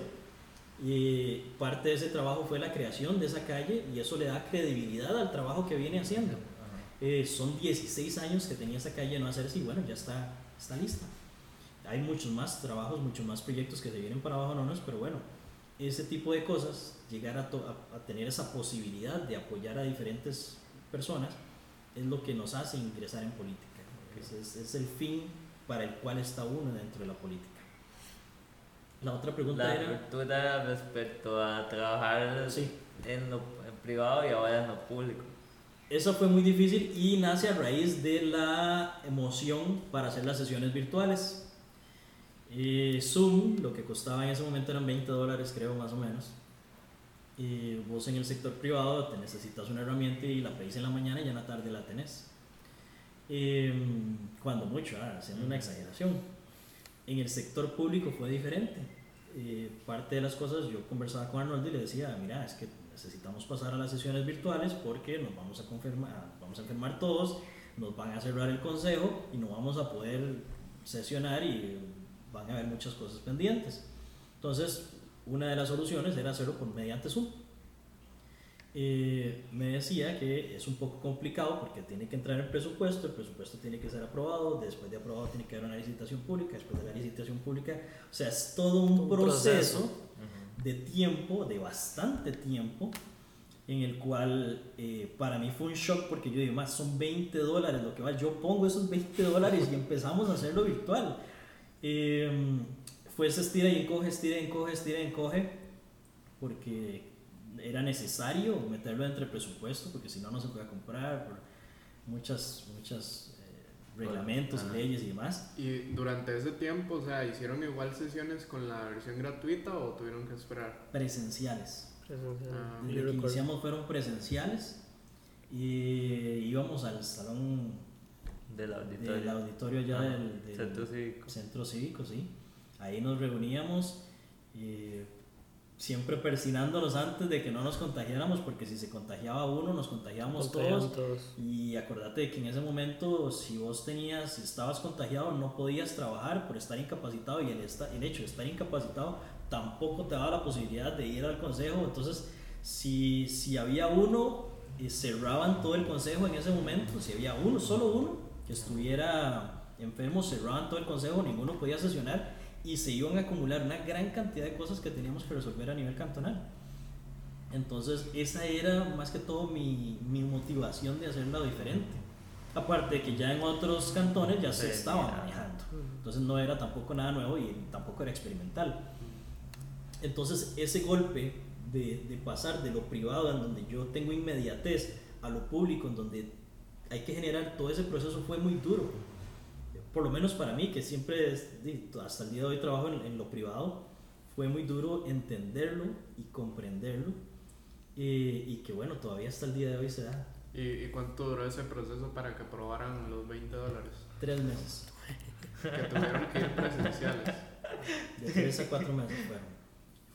[SPEAKER 4] Y parte de ese trabajo fue la creación de esa calle y eso le da credibilidad al trabajo que viene haciendo. Eh, son 16 años que tenía esa calle no hacerse y bueno, ya está, está lista. Hay muchos más trabajos, muchos más proyectos que se vienen para Bajo Nonos, pero bueno, ese tipo de cosas, llegar a, to- a- a tener esa posibilidad de apoyar a diferentes personas, es lo que nos hace ingresar en política. Es, es- es el fin para el cual está uno dentro de la política. La otra pregunta
[SPEAKER 3] La
[SPEAKER 4] era...
[SPEAKER 3] respecto a trabajar
[SPEAKER 4] Sí.
[SPEAKER 3] en lo en privado y ahora en lo público.
[SPEAKER 4] Eso fue muy difícil y nace a raíz de la emoción para hacer las sesiones virtuales. Eh, Zoom, lo que costaba en ese momento eran 20 dólares, creo, más o menos. Y vos en el sector privado te necesitas una herramienta y la pedís en la mañana y ya en la tarde la tenés. Eh, cuando mucho, ah, haciendo una exageración. En el sector público fue diferente. Eh, parte de las cosas yo conversaba con Arnoldo y le decía, mira, es que necesitamos pasar a las sesiones virtuales porque nos vamos a confirmar, vamos a enfermar todos, nos van a cerrar el consejo y no vamos a poder sesionar y van a haber muchas cosas pendientes. Entonces, una de las soluciones era hacerlo por mediante Zoom. Eh, me decía que es un poco complicado porque tiene que entrar el presupuesto, el presupuesto tiene que ser aprobado, después de aprobado tiene que haber una licitación pública, después de la licitación pública, o sea, es todo un,
[SPEAKER 1] Un
[SPEAKER 4] proceso,
[SPEAKER 1] proceso.
[SPEAKER 4] de tiempo, de bastante tiempo, en el cual eh, para mí fue un shock porque yo digo, más son 20 dólares lo que va, yo pongo esos 20 dólares y empezamos a hacerlo virtual. Eh, fue ese estira y encoge, estira y encoge, estira y encoge, porque era necesario meterlo entre presupuesto, porque si no, no se podía comprar, por muchas, muchas eh, reglamentos,
[SPEAKER 3] Ajá.
[SPEAKER 4] leyes y demás.
[SPEAKER 2] Y durante ese tiempo, o sea, ¿hicieron igual sesiones con la versión gratuita o tuvieron que esperar?
[SPEAKER 4] Presenciales.
[SPEAKER 2] Ah,
[SPEAKER 1] Yo
[SPEAKER 4] Desde que
[SPEAKER 1] recuerdo.
[SPEAKER 4] iniciamos fueron presenciales y íbamos al salón
[SPEAKER 3] Del auditorio.
[SPEAKER 4] del auditorio allá
[SPEAKER 3] Ajá.
[SPEAKER 4] del, del
[SPEAKER 3] Centro cívico.
[SPEAKER 4] centro cívico, sí. Ahí nos reuníamos eh, siempre persinándonos antes de que no nos contagiáramos porque si se contagiaba uno nos contagiábamos todos.
[SPEAKER 1] todos.
[SPEAKER 4] Y acordate de que en ese momento, si vos tenías, si estabas contagiado, no podías trabajar por estar incapacitado y el, esta- el hecho de estar incapacitado tampoco te daba la posibilidad de ir al consejo. Entonces, si, si había uno, eh, cerraban todo el consejo en ese momento. Si había uno, solo uno, que estuviera enfermo, cerraban todo el consejo, ninguno podía sesionar y se iban a acumular una gran cantidad de cosas que teníamos que resolver a nivel cantonal. Entonces esa era más que todo mi, mi motivación de hacerlo diferente. Aparte de que ya en otros cantones ya se estaba manejando. Entonces no era tampoco nada nuevo y tampoco era experimental. Entonces ese golpe de, de pasar de lo privado, en donde yo tengo inmediatez, a lo público, en donde hay que generar todo ese proceso, fue muy duro. Por lo menos para mí, que siempre hasta el día de hoy trabajo en, en lo privado, fue muy duro entenderlo y comprenderlo. eh, y que bueno, todavía hasta el día de hoy se da.
[SPEAKER 2] ¿Y, y cuánto duró ese proceso para que aprobaran los 20 dólares?
[SPEAKER 4] Tres meses.
[SPEAKER 2] Que tuvieron que ir presenciales.
[SPEAKER 4] De tres a cuatro meses fueron.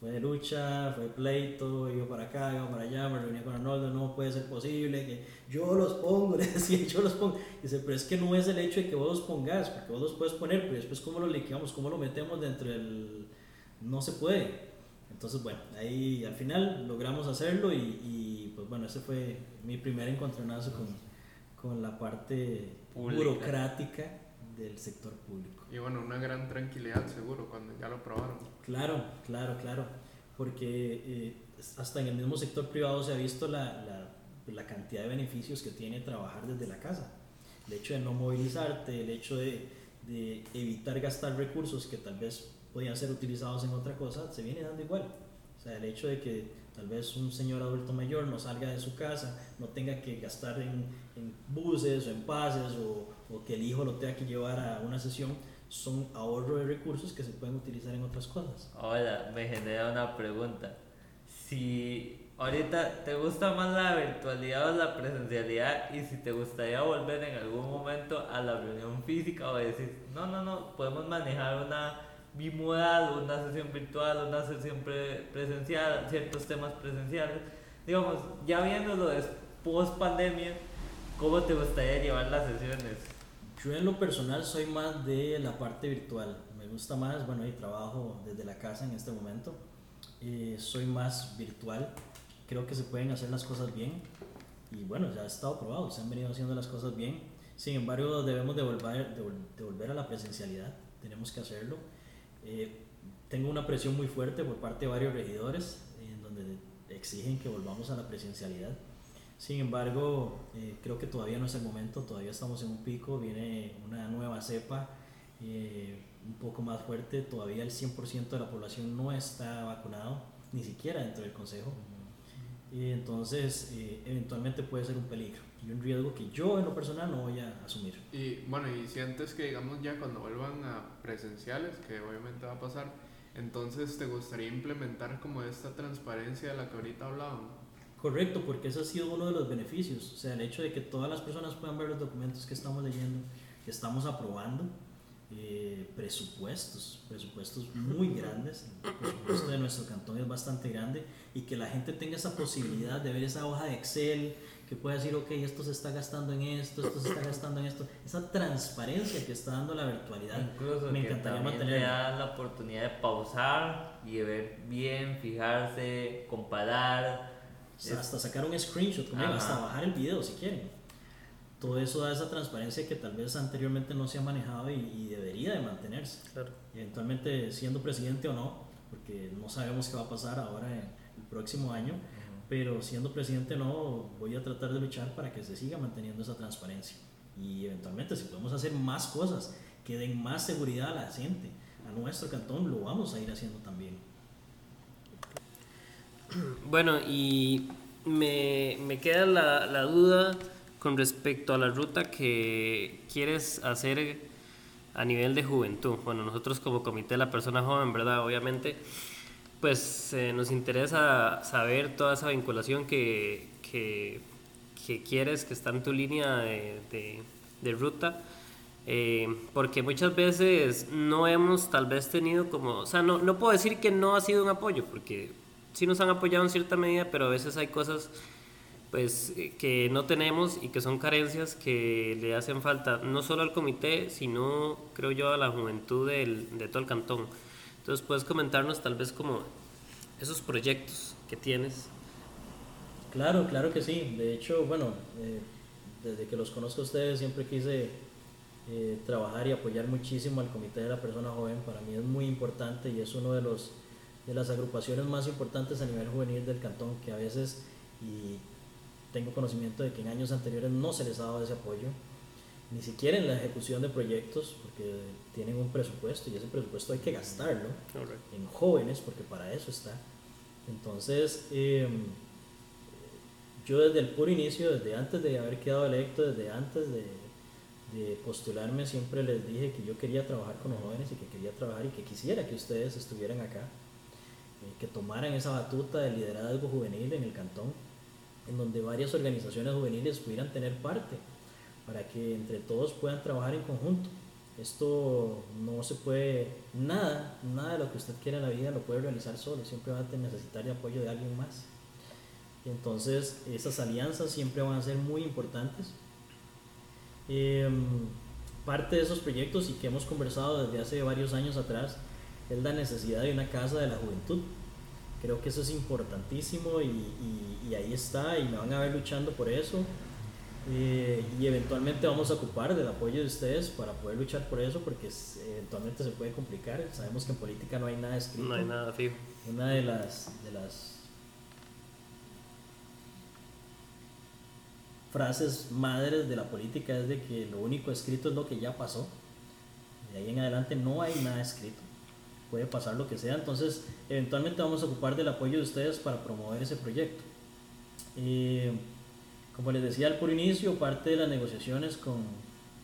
[SPEAKER 4] Fue de lucha, fue pleito, iba para acá, iba para allá, me reunía con Arnoldo, no puede ser posible, que yo los pongo, le decía, yo los pongo. Dice, pero es que no es el hecho de que vos los pongas, porque vos los puedes poner, pero después cómo lo liquidamos, cómo lo metemos dentro del... No se puede. Entonces, bueno, ahí al final logramos hacerlo y, y, pues bueno, ese fue mi primer encontronazo con, con la parte
[SPEAKER 3] Pública.
[SPEAKER 4] burocrática del sector público.
[SPEAKER 2] Y bueno, una gran tranquilidad seguro cuando ya lo aprobaron.
[SPEAKER 4] Claro, claro, claro. Porque eh, hasta en el mismo sector privado se ha visto la, la, la cantidad de beneficios que tiene trabajar desde la casa. El hecho de no movilizarte, el hecho de, de evitar gastar recursos que tal vez podían ser utilizados en otra cosa, se viene dando igual. O sea, el hecho de que tal vez un señor adulto mayor no salga de su casa, no tenga que gastar en, en buses o en pases o, o que el hijo lo tenga que llevar a una sesión, son ahorro de recursos que se pueden utilizar en otras cosas.
[SPEAKER 3] Ahora me genera una pregunta. Si ahorita te gusta más la virtualidad o la presencialidad y si te gustaría volver en algún momento a la reunión física o decir, no, no, no, podemos manejar una bimodal, una sesión virtual, una sesión pre- presencial, ciertos temas presenciales. Digamos, ya viéndolo es post pandemia, ¿cómo te gustaría llevar las sesiones?
[SPEAKER 4] Yo en lo personal soy más de la parte virtual. Me gusta más, bueno, y trabajo desde la casa en este momento. Eh, soy más virtual. Creo que se pueden hacer las cosas bien. Y bueno, ya ha estado probado, se han venido haciendo las cosas bien. Sin embargo, debemos de volver, de vol- de volver a la presencialidad. Tenemos que hacerlo. Eh, tengo una presión muy fuerte por parte de varios regidores en donde exigen que volvamos a la presencialidad. Sin embargo, eh, creo que todavía no es el momento, todavía estamos en un pico, viene una nueva cepa eh, un poco más fuerte, todavía el 100% de la población no está vacunado, ni siquiera dentro del Consejo. Y entonces, eh, eventualmente puede ser un peligro y un riesgo que yo en lo personal no voy a asumir.
[SPEAKER 2] Y bueno, y sientes que digamos ya cuando vuelvan a presenciales, que obviamente va a pasar, entonces te gustaría implementar como esta transparencia de la que ahorita hablábamos.
[SPEAKER 4] Correcto, porque ese ha sido uno de los beneficios, o sea, el hecho de que todas las personas puedan ver los documentos que estamos leyendo, que estamos aprobando, eh, presupuestos, presupuestos muy grandes, el presupuesto de nuestro cantón es bastante grande y que la gente tenga esa posibilidad de ver esa hoja de Excel, que pueda decir, ok, esto se está gastando en esto, esto se está gastando en esto, esa transparencia que está dando la virtualidad,
[SPEAKER 3] Incluso
[SPEAKER 4] me
[SPEAKER 3] que
[SPEAKER 4] encantaría mantenerla.
[SPEAKER 3] da la oportunidad de pausar y de ver bien, fijarse, comparar.
[SPEAKER 4] Hasta sacar un screenshot,
[SPEAKER 3] Ajá.
[SPEAKER 4] hasta bajar el video si quieren. Todo eso da esa transparencia que tal vez anteriormente no se ha manejado y, y debería de mantenerse.
[SPEAKER 1] Claro.
[SPEAKER 4] Eventualmente siendo presidente o no, porque no sabemos qué va a pasar ahora en el próximo año, pero siendo presidente o no, voy a tratar de luchar para que se siga manteniendo esa transparencia. Y eventualmente si podemos hacer más cosas que den más seguridad a la gente, a nuestro cantón, lo vamos a ir haciendo también.
[SPEAKER 1] Bueno, y me, me queda la, la duda con respecto a la ruta que quieres hacer a nivel de juventud. Bueno, nosotros como Comité de la Persona Joven, ¿verdad? Obviamente, pues eh, nos interesa saber toda esa vinculación que, que, que quieres, que está en tu línea de, de- ruta. Eh, porque muchas veces no hemos tal vez tenido como, o sea, no, no puedo decir que no ha sido un apoyo, porque sí nos han apoyado en cierta medida, pero a veces hay cosas pues que no tenemos y que son carencias que le hacen falta no solo al comité, sino creo yo a la juventud del- de todo el cantón. Entonces puedes comentarnos tal vez como esos proyectos que tienes.
[SPEAKER 4] Claro, claro que sí. De hecho, bueno, eh, desde que los conozco a ustedes siempre quise eh, trabajar y apoyar muchísimo al Comité de la Persona Joven. Para mí es muy importante y es uno de los, de las agrupaciones más importantes a nivel juvenil del cantón, que a veces, y tengo conocimiento de que en años anteriores no se les ha dado ese apoyo, ni siquiera en la ejecución de proyectos, porque tienen un presupuesto y ese presupuesto hay que gastarlo en jóvenes, porque para eso está. Entonces, eh, yo desde el puro inicio, desde antes de haber quedado electo, desde antes de, de postularme, siempre les dije que yo quería trabajar con los jóvenes y que quería trabajar y que quisiera que ustedes estuvieran acá, que tomaran esa batuta de liderazgo juvenil en el cantón, en donde varias organizaciones juveniles pudieran tener parte, para que entre todos puedan trabajar en conjunto. Esto no se puede, nada, nada de lo que usted quiera en la vida lo puede realizar solo, siempre va a necesitar el apoyo de alguien más. Entonces, esas alianzas siempre van a ser muy importantes. Em, parte de esos proyectos y que hemos conversado desde hace varios años atrás es la necesidad de una casa de la juventud. Creo que eso es importantísimo y, y- y ahí está y me van a ver luchando por eso. Eh, y eventualmente vamos a ocupar del apoyo de ustedes para poder luchar por eso porque es- eventualmente se puede complicar. Sabemos que en política no hay nada escrito.
[SPEAKER 1] No hay nada fijo.
[SPEAKER 4] Una de las, de las frases madres de la política es de que lo único escrito es lo que ya pasó. De ahí en adelante no hay nada escrito. Puede pasar lo que sea. Entonces, eventualmente vamos a ocupar del apoyo de ustedes para promover ese proyecto. Eh, como les decía al por inicio, parte de las negociaciones con,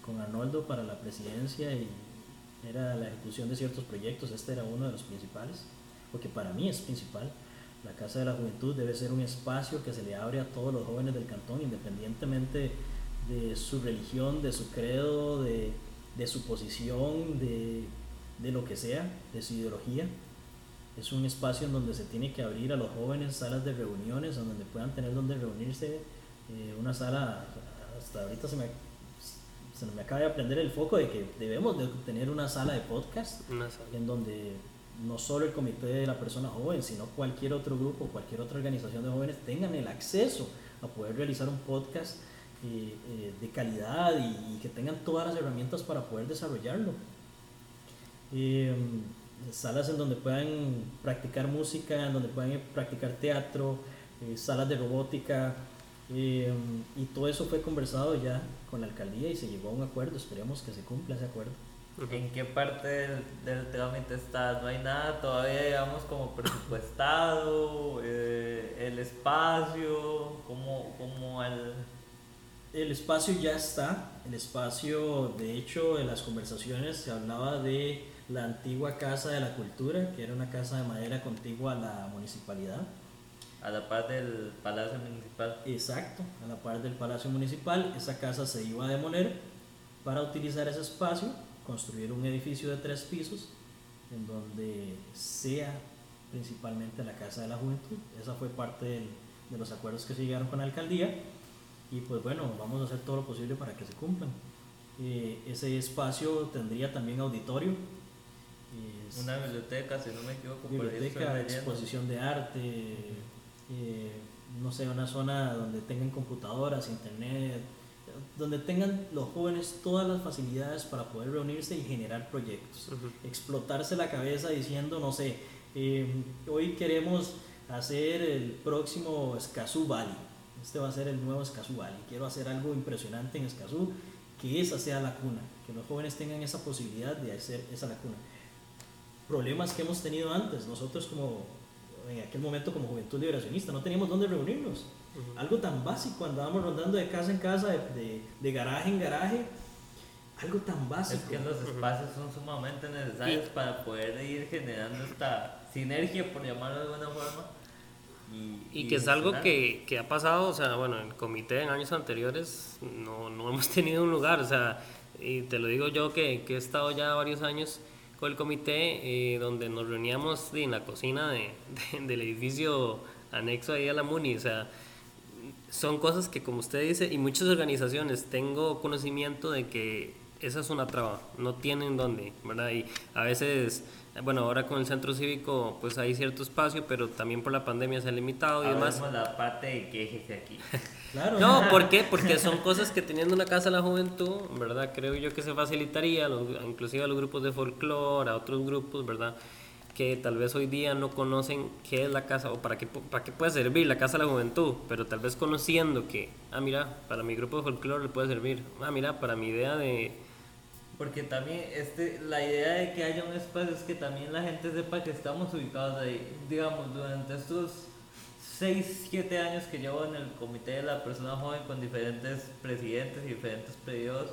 [SPEAKER 4] con Arnoldo para la presidencia y era la ejecución de ciertos proyectos. Este era uno de los principales, porque para mí es principal. La Casa de la Juventud debe ser un espacio que se le abre a todos los jóvenes del cantón, independientemente de su religión, de su credo, de, de su posición, de, de lo que sea, de su ideología. Es un espacio en donde se tiene que abrir a los jóvenes salas de reuniones, en donde puedan tener donde reunirse. eh, una sala, hasta ahorita se me, se me acaba de aprender el foco de que debemos de tener una sala de podcast
[SPEAKER 1] Una sala.
[SPEAKER 4] en donde no solo el comité de la persona joven, sino cualquier otro grupo, cualquier otra organización de jóvenes tengan el acceso a poder realizar un podcast eh, eh, de calidad y, y que tengan todas las herramientas para poder desarrollarlo. Eh, salas en donde puedan practicar música, en donde puedan practicar teatro, eh, salas de robótica, eh, y todo eso fue conversado ya con la alcaldía y se llegó a un acuerdo, esperemos que se cumpla ese acuerdo.
[SPEAKER 3] ¿En qué parte del, del trámite está? No hay nada todavía, digamos, como presupuestado, eh, el espacio, como, como el...
[SPEAKER 4] El espacio ya está, el espacio, de hecho, en las conversaciones se hablaba de la antigua Casa de la Cultura, que era una casa de madera contigua a la municipalidad.
[SPEAKER 3] a la par del Palacio Municipal.
[SPEAKER 4] Exacto, a la par del Palacio Municipal, esa casa se iba a demoler para utilizar ese espacio, construir un edificio de tres pisos, en donde sea principalmente la Casa de la Juventud. Esa fue parte del- de los acuerdos que se llegaron con la alcaldía y pues bueno, vamos a hacer todo lo posible para que se cumplan. Eh, ese espacio tendría también auditorio. Es-
[SPEAKER 3] Una biblioteca, si no me equivoco, por ahí estoy
[SPEAKER 4] biblioteca, exposición de arte, eh, no sé, una zona donde tengan computadoras, internet, donde tengan los jóvenes todas las facilidades para poder reunirse y generar proyectos. Explotarse la cabeza diciendo, no sé, eh, hoy queremos hacer el próximo Escazú Valley. Este va a ser el nuevo Escazú Valley. Quiero hacer algo impresionante en Escazú, que esa sea la cuna, que los jóvenes tengan esa posibilidad de hacer esa la cuna problemas que hemos tenido antes. Nosotros como en aquel momento como Juventud Liberacionista no teníamos dónde reunirnos. Algo tan básico, andábamos rondando de casa en casa, de, de- de garaje en garaje. Algo tan
[SPEAKER 3] Es
[SPEAKER 4] básico.
[SPEAKER 3] que los espacios son sumamente necesarios para poder ir generando esta sinergia, por llamarlo de alguna forma. Y,
[SPEAKER 1] Y que es algo que, que ha pasado, o sea, bueno, el comité en años anteriores no, no hemos tenido un lugar, o sea, y te lo digo yo que, que he estado ya varios años el comité, eh, donde nos reuníamos en la cocina de, de- del edificio anexo ahí a la MUNI, o sea, son cosas que como usted dice, y muchas organizaciones, tengo conocimiento de que esa es una traba, no tienen dónde, ¿verdad? Y a veces, bueno, ahora con el centro cívico, pues hay cierto espacio, pero también por la pandemia se ha limitado y demás.
[SPEAKER 3] Hablemos la parte de quejese aquí.
[SPEAKER 4] Claro.
[SPEAKER 1] No, ¿por qué? Porque son cosas que teniendo una casa de la juventud, ¿verdad? Creo yo que se facilitaría, inclusive a los grupos de folclore, a otros grupos, ¿verdad? que tal vez hoy día no conocen qué es la casa o para qué, para qué puede servir la Casa de la Juventud, pero tal vez conociendo que, ah, mira, para mi grupo de folclore le puede servir, ah, mira, para mi idea de...
[SPEAKER 3] Porque también este, la idea de que haya un espacio es que también la gente sepa que estamos ubicados ahí. Digamos, durante estos 6, 7 años que llevo en el comité de la persona joven con diferentes presidentes y diferentes periodos,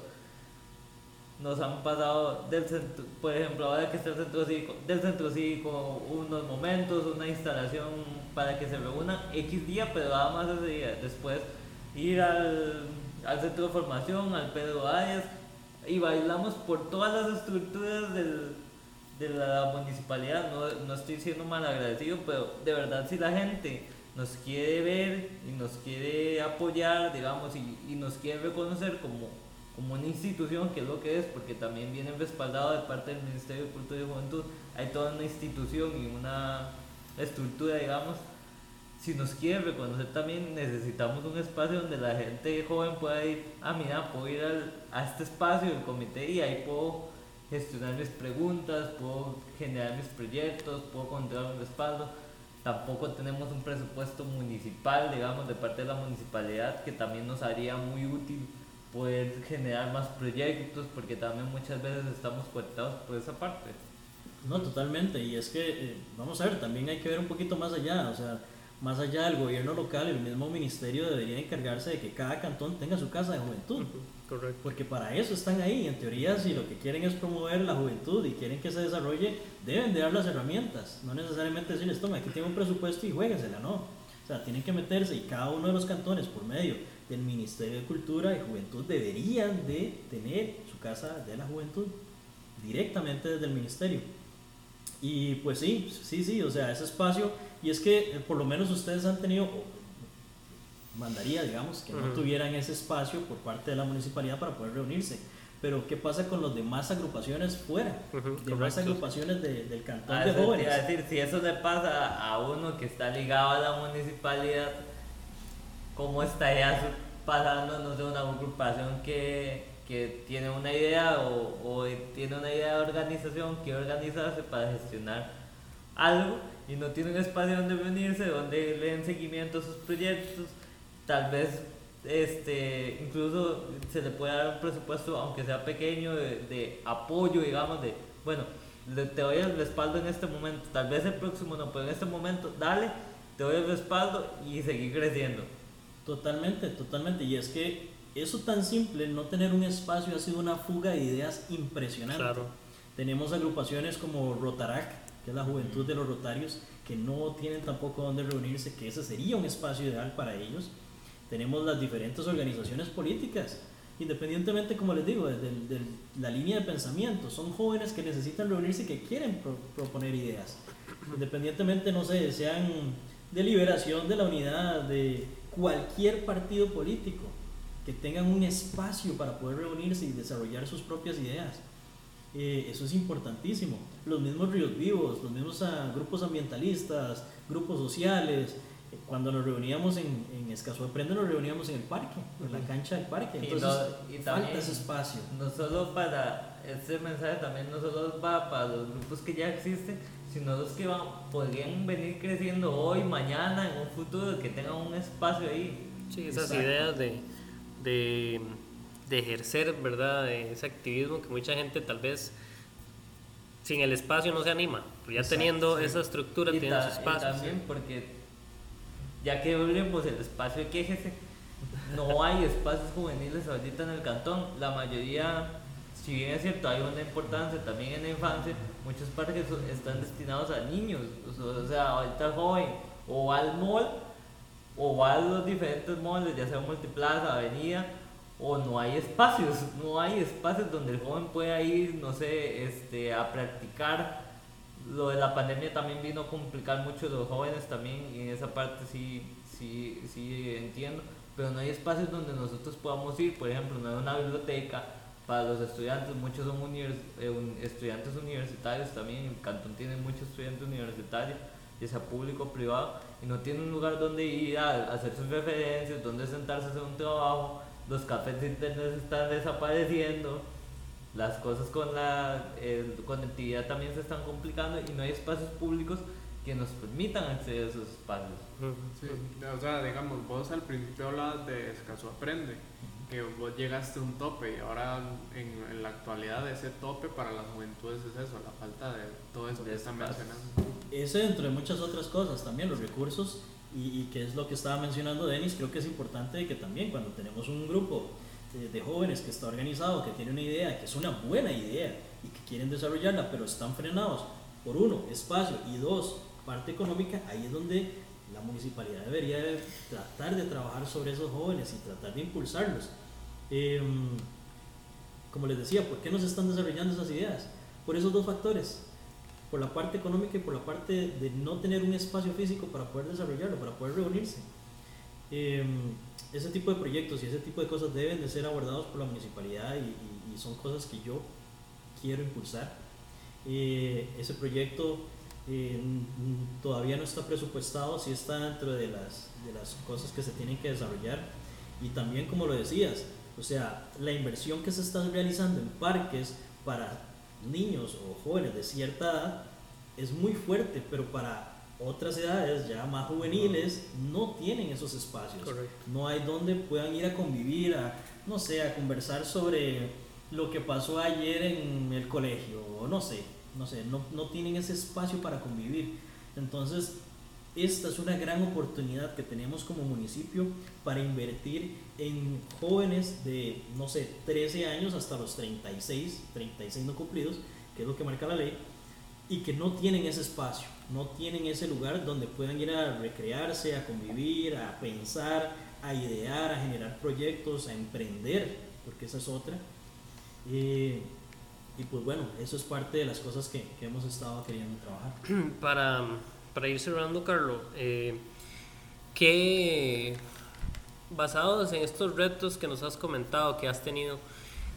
[SPEAKER 3] nos han pasado del centro, por ejemplo, ahora que está el centro cívico, del centro cívico unos momentos, una instalación para que se reúnan X día, pero nada más ese día. Después ir al, al centro de formación, al Pedro Arias, y bailamos por todas las estructuras del, de la municipalidad. No, no estoy siendo mal agradecido, pero de verdad si la gente nos quiere ver y nos quiere apoyar, digamos, y, nos quiere reconocer como como una institución, que es lo que es, porque también viene respaldado de parte del Ministerio de Cultura y Juventud, hay toda una institución y una estructura, digamos. Si nos quiere reconocer también necesitamos un espacio donde la gente joven pueda ir, ah, mira, puedo ir al, a este espacio del comité y ahí puedo gestionar mis preguntas, puedo generar mis proyectos, puedo controlar un respaldo. Tampoco tenemos un presupuesto municipal, digamos, de parte de la municipalidad que también nos haría muy útil poder generar más proyectos, porque también muchas veces estamos cortados por esa parte.
[SPEAKER 4] No, totalmente. Y es que, eh, vamos a ver, también hay que ver un poquito más allá. O sea, más allá del gobierno local, el mismo ministerio debería encargarse de que cada cantón tenga su casa de juventud.
[SPEAKER 1] Correcto.
[SPEAKER 4] Porque para eso están ahí. En teoría, si lo que quieren es promover la juventud y quieren que se desarrolle, deben de dar las herramientas. No necesariamente decirles, toma, aquí tengo un presupuesto y juéguensela, no. O sea, tienen que meterse y cada uno de los cantones, por medio del Ministerio de Cultura y Juventud, deberían de tener su casa de la juventud directamente desde el ministerio. Y pues sí, sí, sí, o sea, ese espacio, y es que eh, por lo menos ustedes han tenido, mandaría, digamos, que no
[SPEAKER 1] Ujú.
[SPEAKER 4] tuvieran ese espacio por parte de la municipalidad para poder reunirse. Pero ¿qué pasa con los demás agrupaciones fuera?
[SPEAKER 1] Ujú,
[SPEAKER 4] demás
[SPEAKER 1] correcto.
[SPEAKER 4] agrupaciones de- del cantón
[SPEAKER 3] Ah,
[SPEAKER 4] de
[SPEAKER 3] eso te
[SPEAKER 4] jóvenes.
[SPEAKER 3] a decir, si eso le pasa a uno que está ligado a la municipalidad, ¿cómo estaría pasando, no sé, una agrupación que, que tiene una idea o, o tiene una idea de organización, quiere organizarse para gestionar algo y no tiene un espacio donde reunirse, donde le den seguimiento a sus proyectos, tal vez este incluso se le puede dar un presupuesto aunque sea pequeño de, de apoyo digamos de bueno le- te doy el respaldo en este momento tal vez el próximo no pero en este momento dale te doy el respaldo y seguir creciendo
[SPEAKER 4] Totalmente, totalmente. Y es que eso tan simple, no tener un espacio, ha sido una fuga de ideas impresionante.
[SPEAKER 1] Claro.
[SPEAKER 4] Tenemos agrupaciones como Rotarac, que la juventud de los rotarios, que no tienen tampoco donde reunirse, que ese sería un espacio ideal para ellos. Tenemos las diferentes organizaciones políticas, independientemente, como les digo, de, la línea de pensamiento. Son jóvenes que necesitan reunirse y que quieren pro- proponer ideas. Independientemente, no sé, sean de liberación de la unidad, de cualquier partido político, que tengan un espacio para poder reunirse y desarrollar sus propias ideas. Eh, eso es importantísimo. Los mismos ríos vivos, los mismos ah, grupos ambientalistas, grupos sociales. eh, Cuando nos reuníamos en, en Escazú Aprende, nos reuníamos en el parque, en la cancha del parque.
[SPEAKER 3] Y
[SPEAKER 4] Entonces,
[SPEAKER 3] no- y
[SPEAKER 4] falta
[SPEAKER 3] también-
[SPEAKER 4] ese espacio.
[SPEAKER 3] no solo para este mensaje también no solo va para los grupos que ya existen sino los que van, podrían venir creciendo hoy mañana en un futuro que tengan un espacio ahí
[SPEAKER 1] Sí, esas
[SPEAKER 4] Exacto.
[SPEAKER 1] ideas de, de, de ejercer, ¿verdad? de ese activismo que mucha gente tal vez sin el espacio no se anima. Pero ya
[SPEAKER 4] Exacto,
[SPEAKER 1] teniendo
[SPEAKER 4] sí.
[SPEAKER 1] esa estructura,
[SPEAKER 3] y,
[SPEAKER 1] tienen
[SPEAKER 3] ta- y también porque ya que hablemos el espacio de quejese no hay espacios juveniles ahorita en el cantón la mayoría si bien es cierto hay una importancia también en la infancia muchos parques están destinados a niños o sea, o sea ahorita el joven o va al mall o va a los diferentes malls ya sea multiplaza avenida o no hay espacios no hay espacios donde el joven pueda ir no sé este a practicar. Lo de la pandemia también vino a complicar mucho a los jóvenes también y en esa parte sí, sí, sí entiendo, pero no hay espacios donde nosotros podamos ir, por ejemplo, no hay una biblioteca para los estudiantes, muchos son univers- eh, estudiantes universitarios también, el cantón tiene muchos estudiantes universitarios, ya sea público o privado, y no tiene un lugar donde ir a hacer sus referencias, donde sentarse a hacer un trabajo, los cafés de internet están desapareciendo, las cosas con la eh, conectividad también se están complicando y no hay espacios públicos que nos permitan acceder a esos espacios.
[SPEAKER 2] Sí, o sea, digamos, vos al principio hablabas de escaso aprende, que vos llegaste a un tope y ahora en, en la actualidad ese tope para las juventudes es eso, la falta de todo eso
[SPEAKER 3] De
[SPEAKER 2] que están mencionando.
[SPEAKER 4] Ese dentro de muchas otras cosas también, los recursos y, y que es lo que estaba mencionando Denis, creo que es importante que también cuando tenemos un grupo de, de jóvenes que está organizado, que tiene una idea, que es una buena idea y que quieren desarrollarla, pero están frenados por uno, espacio y dos, parte económica, ahí es donde la municipalidad debería de tratar de trabajar sobre esos jóvenes y tratar de impulsarlos. Em, como les decía, ¿por qué no se están desarrollando esas ideas? Por esos dos factores, por la parte económica y por la parte de no tener un espacio físico para poder desarrollarlo, para poder reunirse. Eh, ese tipo de proyectos y ese tipo de cosas deben de ser abordados por la municipalidad y, y- y son cosas que yo quiero impulsar. Eh, ese proyecto eh, todavía no está presupuestado, sí está dentro de las, de las cosas que se tienen que desarrollar y también como lo decías, o sea, la inversión que se está realizando en parques para niños o jóvenes de cierta edad es muy fuerte, pero para otras edades ya más juveniles no tienen esos espacios.
[SPEAKER 1] Correcto.
[SPEAKER 4] No hay donde puedan ir a convivir, a, no sé, a conversar sobre lo que pasó ayer en el colegio, o no sé, no sé, no, no tienen ese espacio para convivir. Entonces, esta es una gran oportunidad que tenemos como municipio para invertir en jóvenes de, no sé, 13 años hasta los 36, 36 no cumplidos, que es lo que marca la ley, y que no tienen ese espacio, no tienen ese lugar donde puedan ir a recrearse, a convivir, a pensar, a idear, a generar proyectos, a emprender, porque esa es otra. Eh, y pues bueno, eso es parte de las cosas que, que hemos estado queriendo trabajar.
[SPEAKER 1] Para, para ir cerrando, Carlos, eh, ¿qué, basados en estos retos que nos has comentado, que has tenido,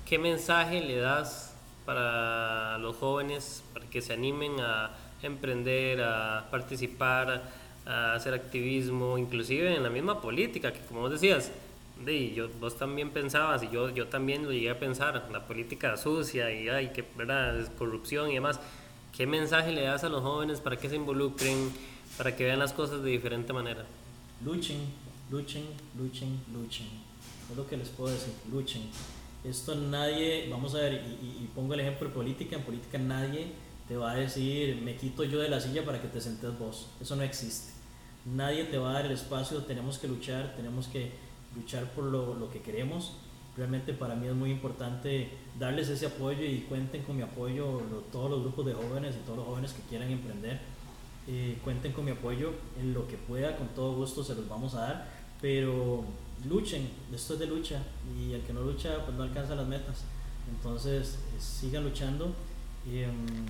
[SPEAKER 1] qué mensaje le das para los jóvenes para que se animen a emprender, a participar, a hacer activismo, inclusive en la misma política, que como vos decías, de, yo, vos también pensabas y yo, yo también lo llegué a pensar, la política sucia y ay, que ¿verdad? corrupción y demás. ¿Qué mensaje le das a los jóvenes para que se involucren, para que vean las cosas de diferente manera?
[SPEAKER 4] Luchen, luchen, luchen, luchen. Es lo que les puedo decir, luchen. Esto nadie, vamos a ver, y, y- pongo el ejemplo de política, en política nadie te va a decir, me quito yo de la silla para que te sentes vos. Eso no existe. Nadie te va a dar el espacio, tenemos que luchar, tenemos que luchar por lo, lo que queremos. Realmente para mí es muy importante darles ese apoyo y cuenten con mi apoyo todos los grupos de jóvenes y todos los jóvenes que quieran emprender. Eh, cuenten con mi apoyo en lo que pueda, con todo gusto se los vamos a dar, pero luchen, esto es de lucha y el que no lucha pues no alcanza las metas. Entonces eh, sigan luchando. em,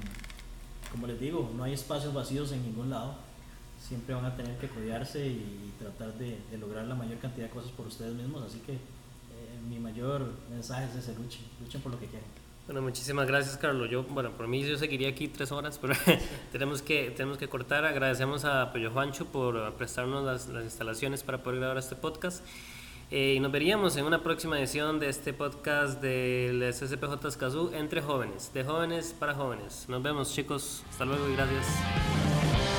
[SPEAKER 4] como les digo, no hay espacios vacíos en ningún lado. Siempre van a tener que cuidarse y tratar de, de lograr la mayor cantidad de cosas por ustedes mismos. Así que eh, mi mayor mensaje es ese, luchen, luchen por lo que quieren.
[SPEAKER 1] Bueno, muchísimas gracias, Carlos. Yo, bueno, por mí yo seguiría aquí tres horas, pero tenemos, que, tenemos que cortar. Agradecemos a Pello Juancho por prestarnos las, las instalaciones para poder grabar este podcast. Eh, y nos veríamos en una próxima edición de este podcast del SCPJ Escazú entre jóvenes, de jóvenes para jóvenes. Nos vemos, chicos. Hasta luego y gracias.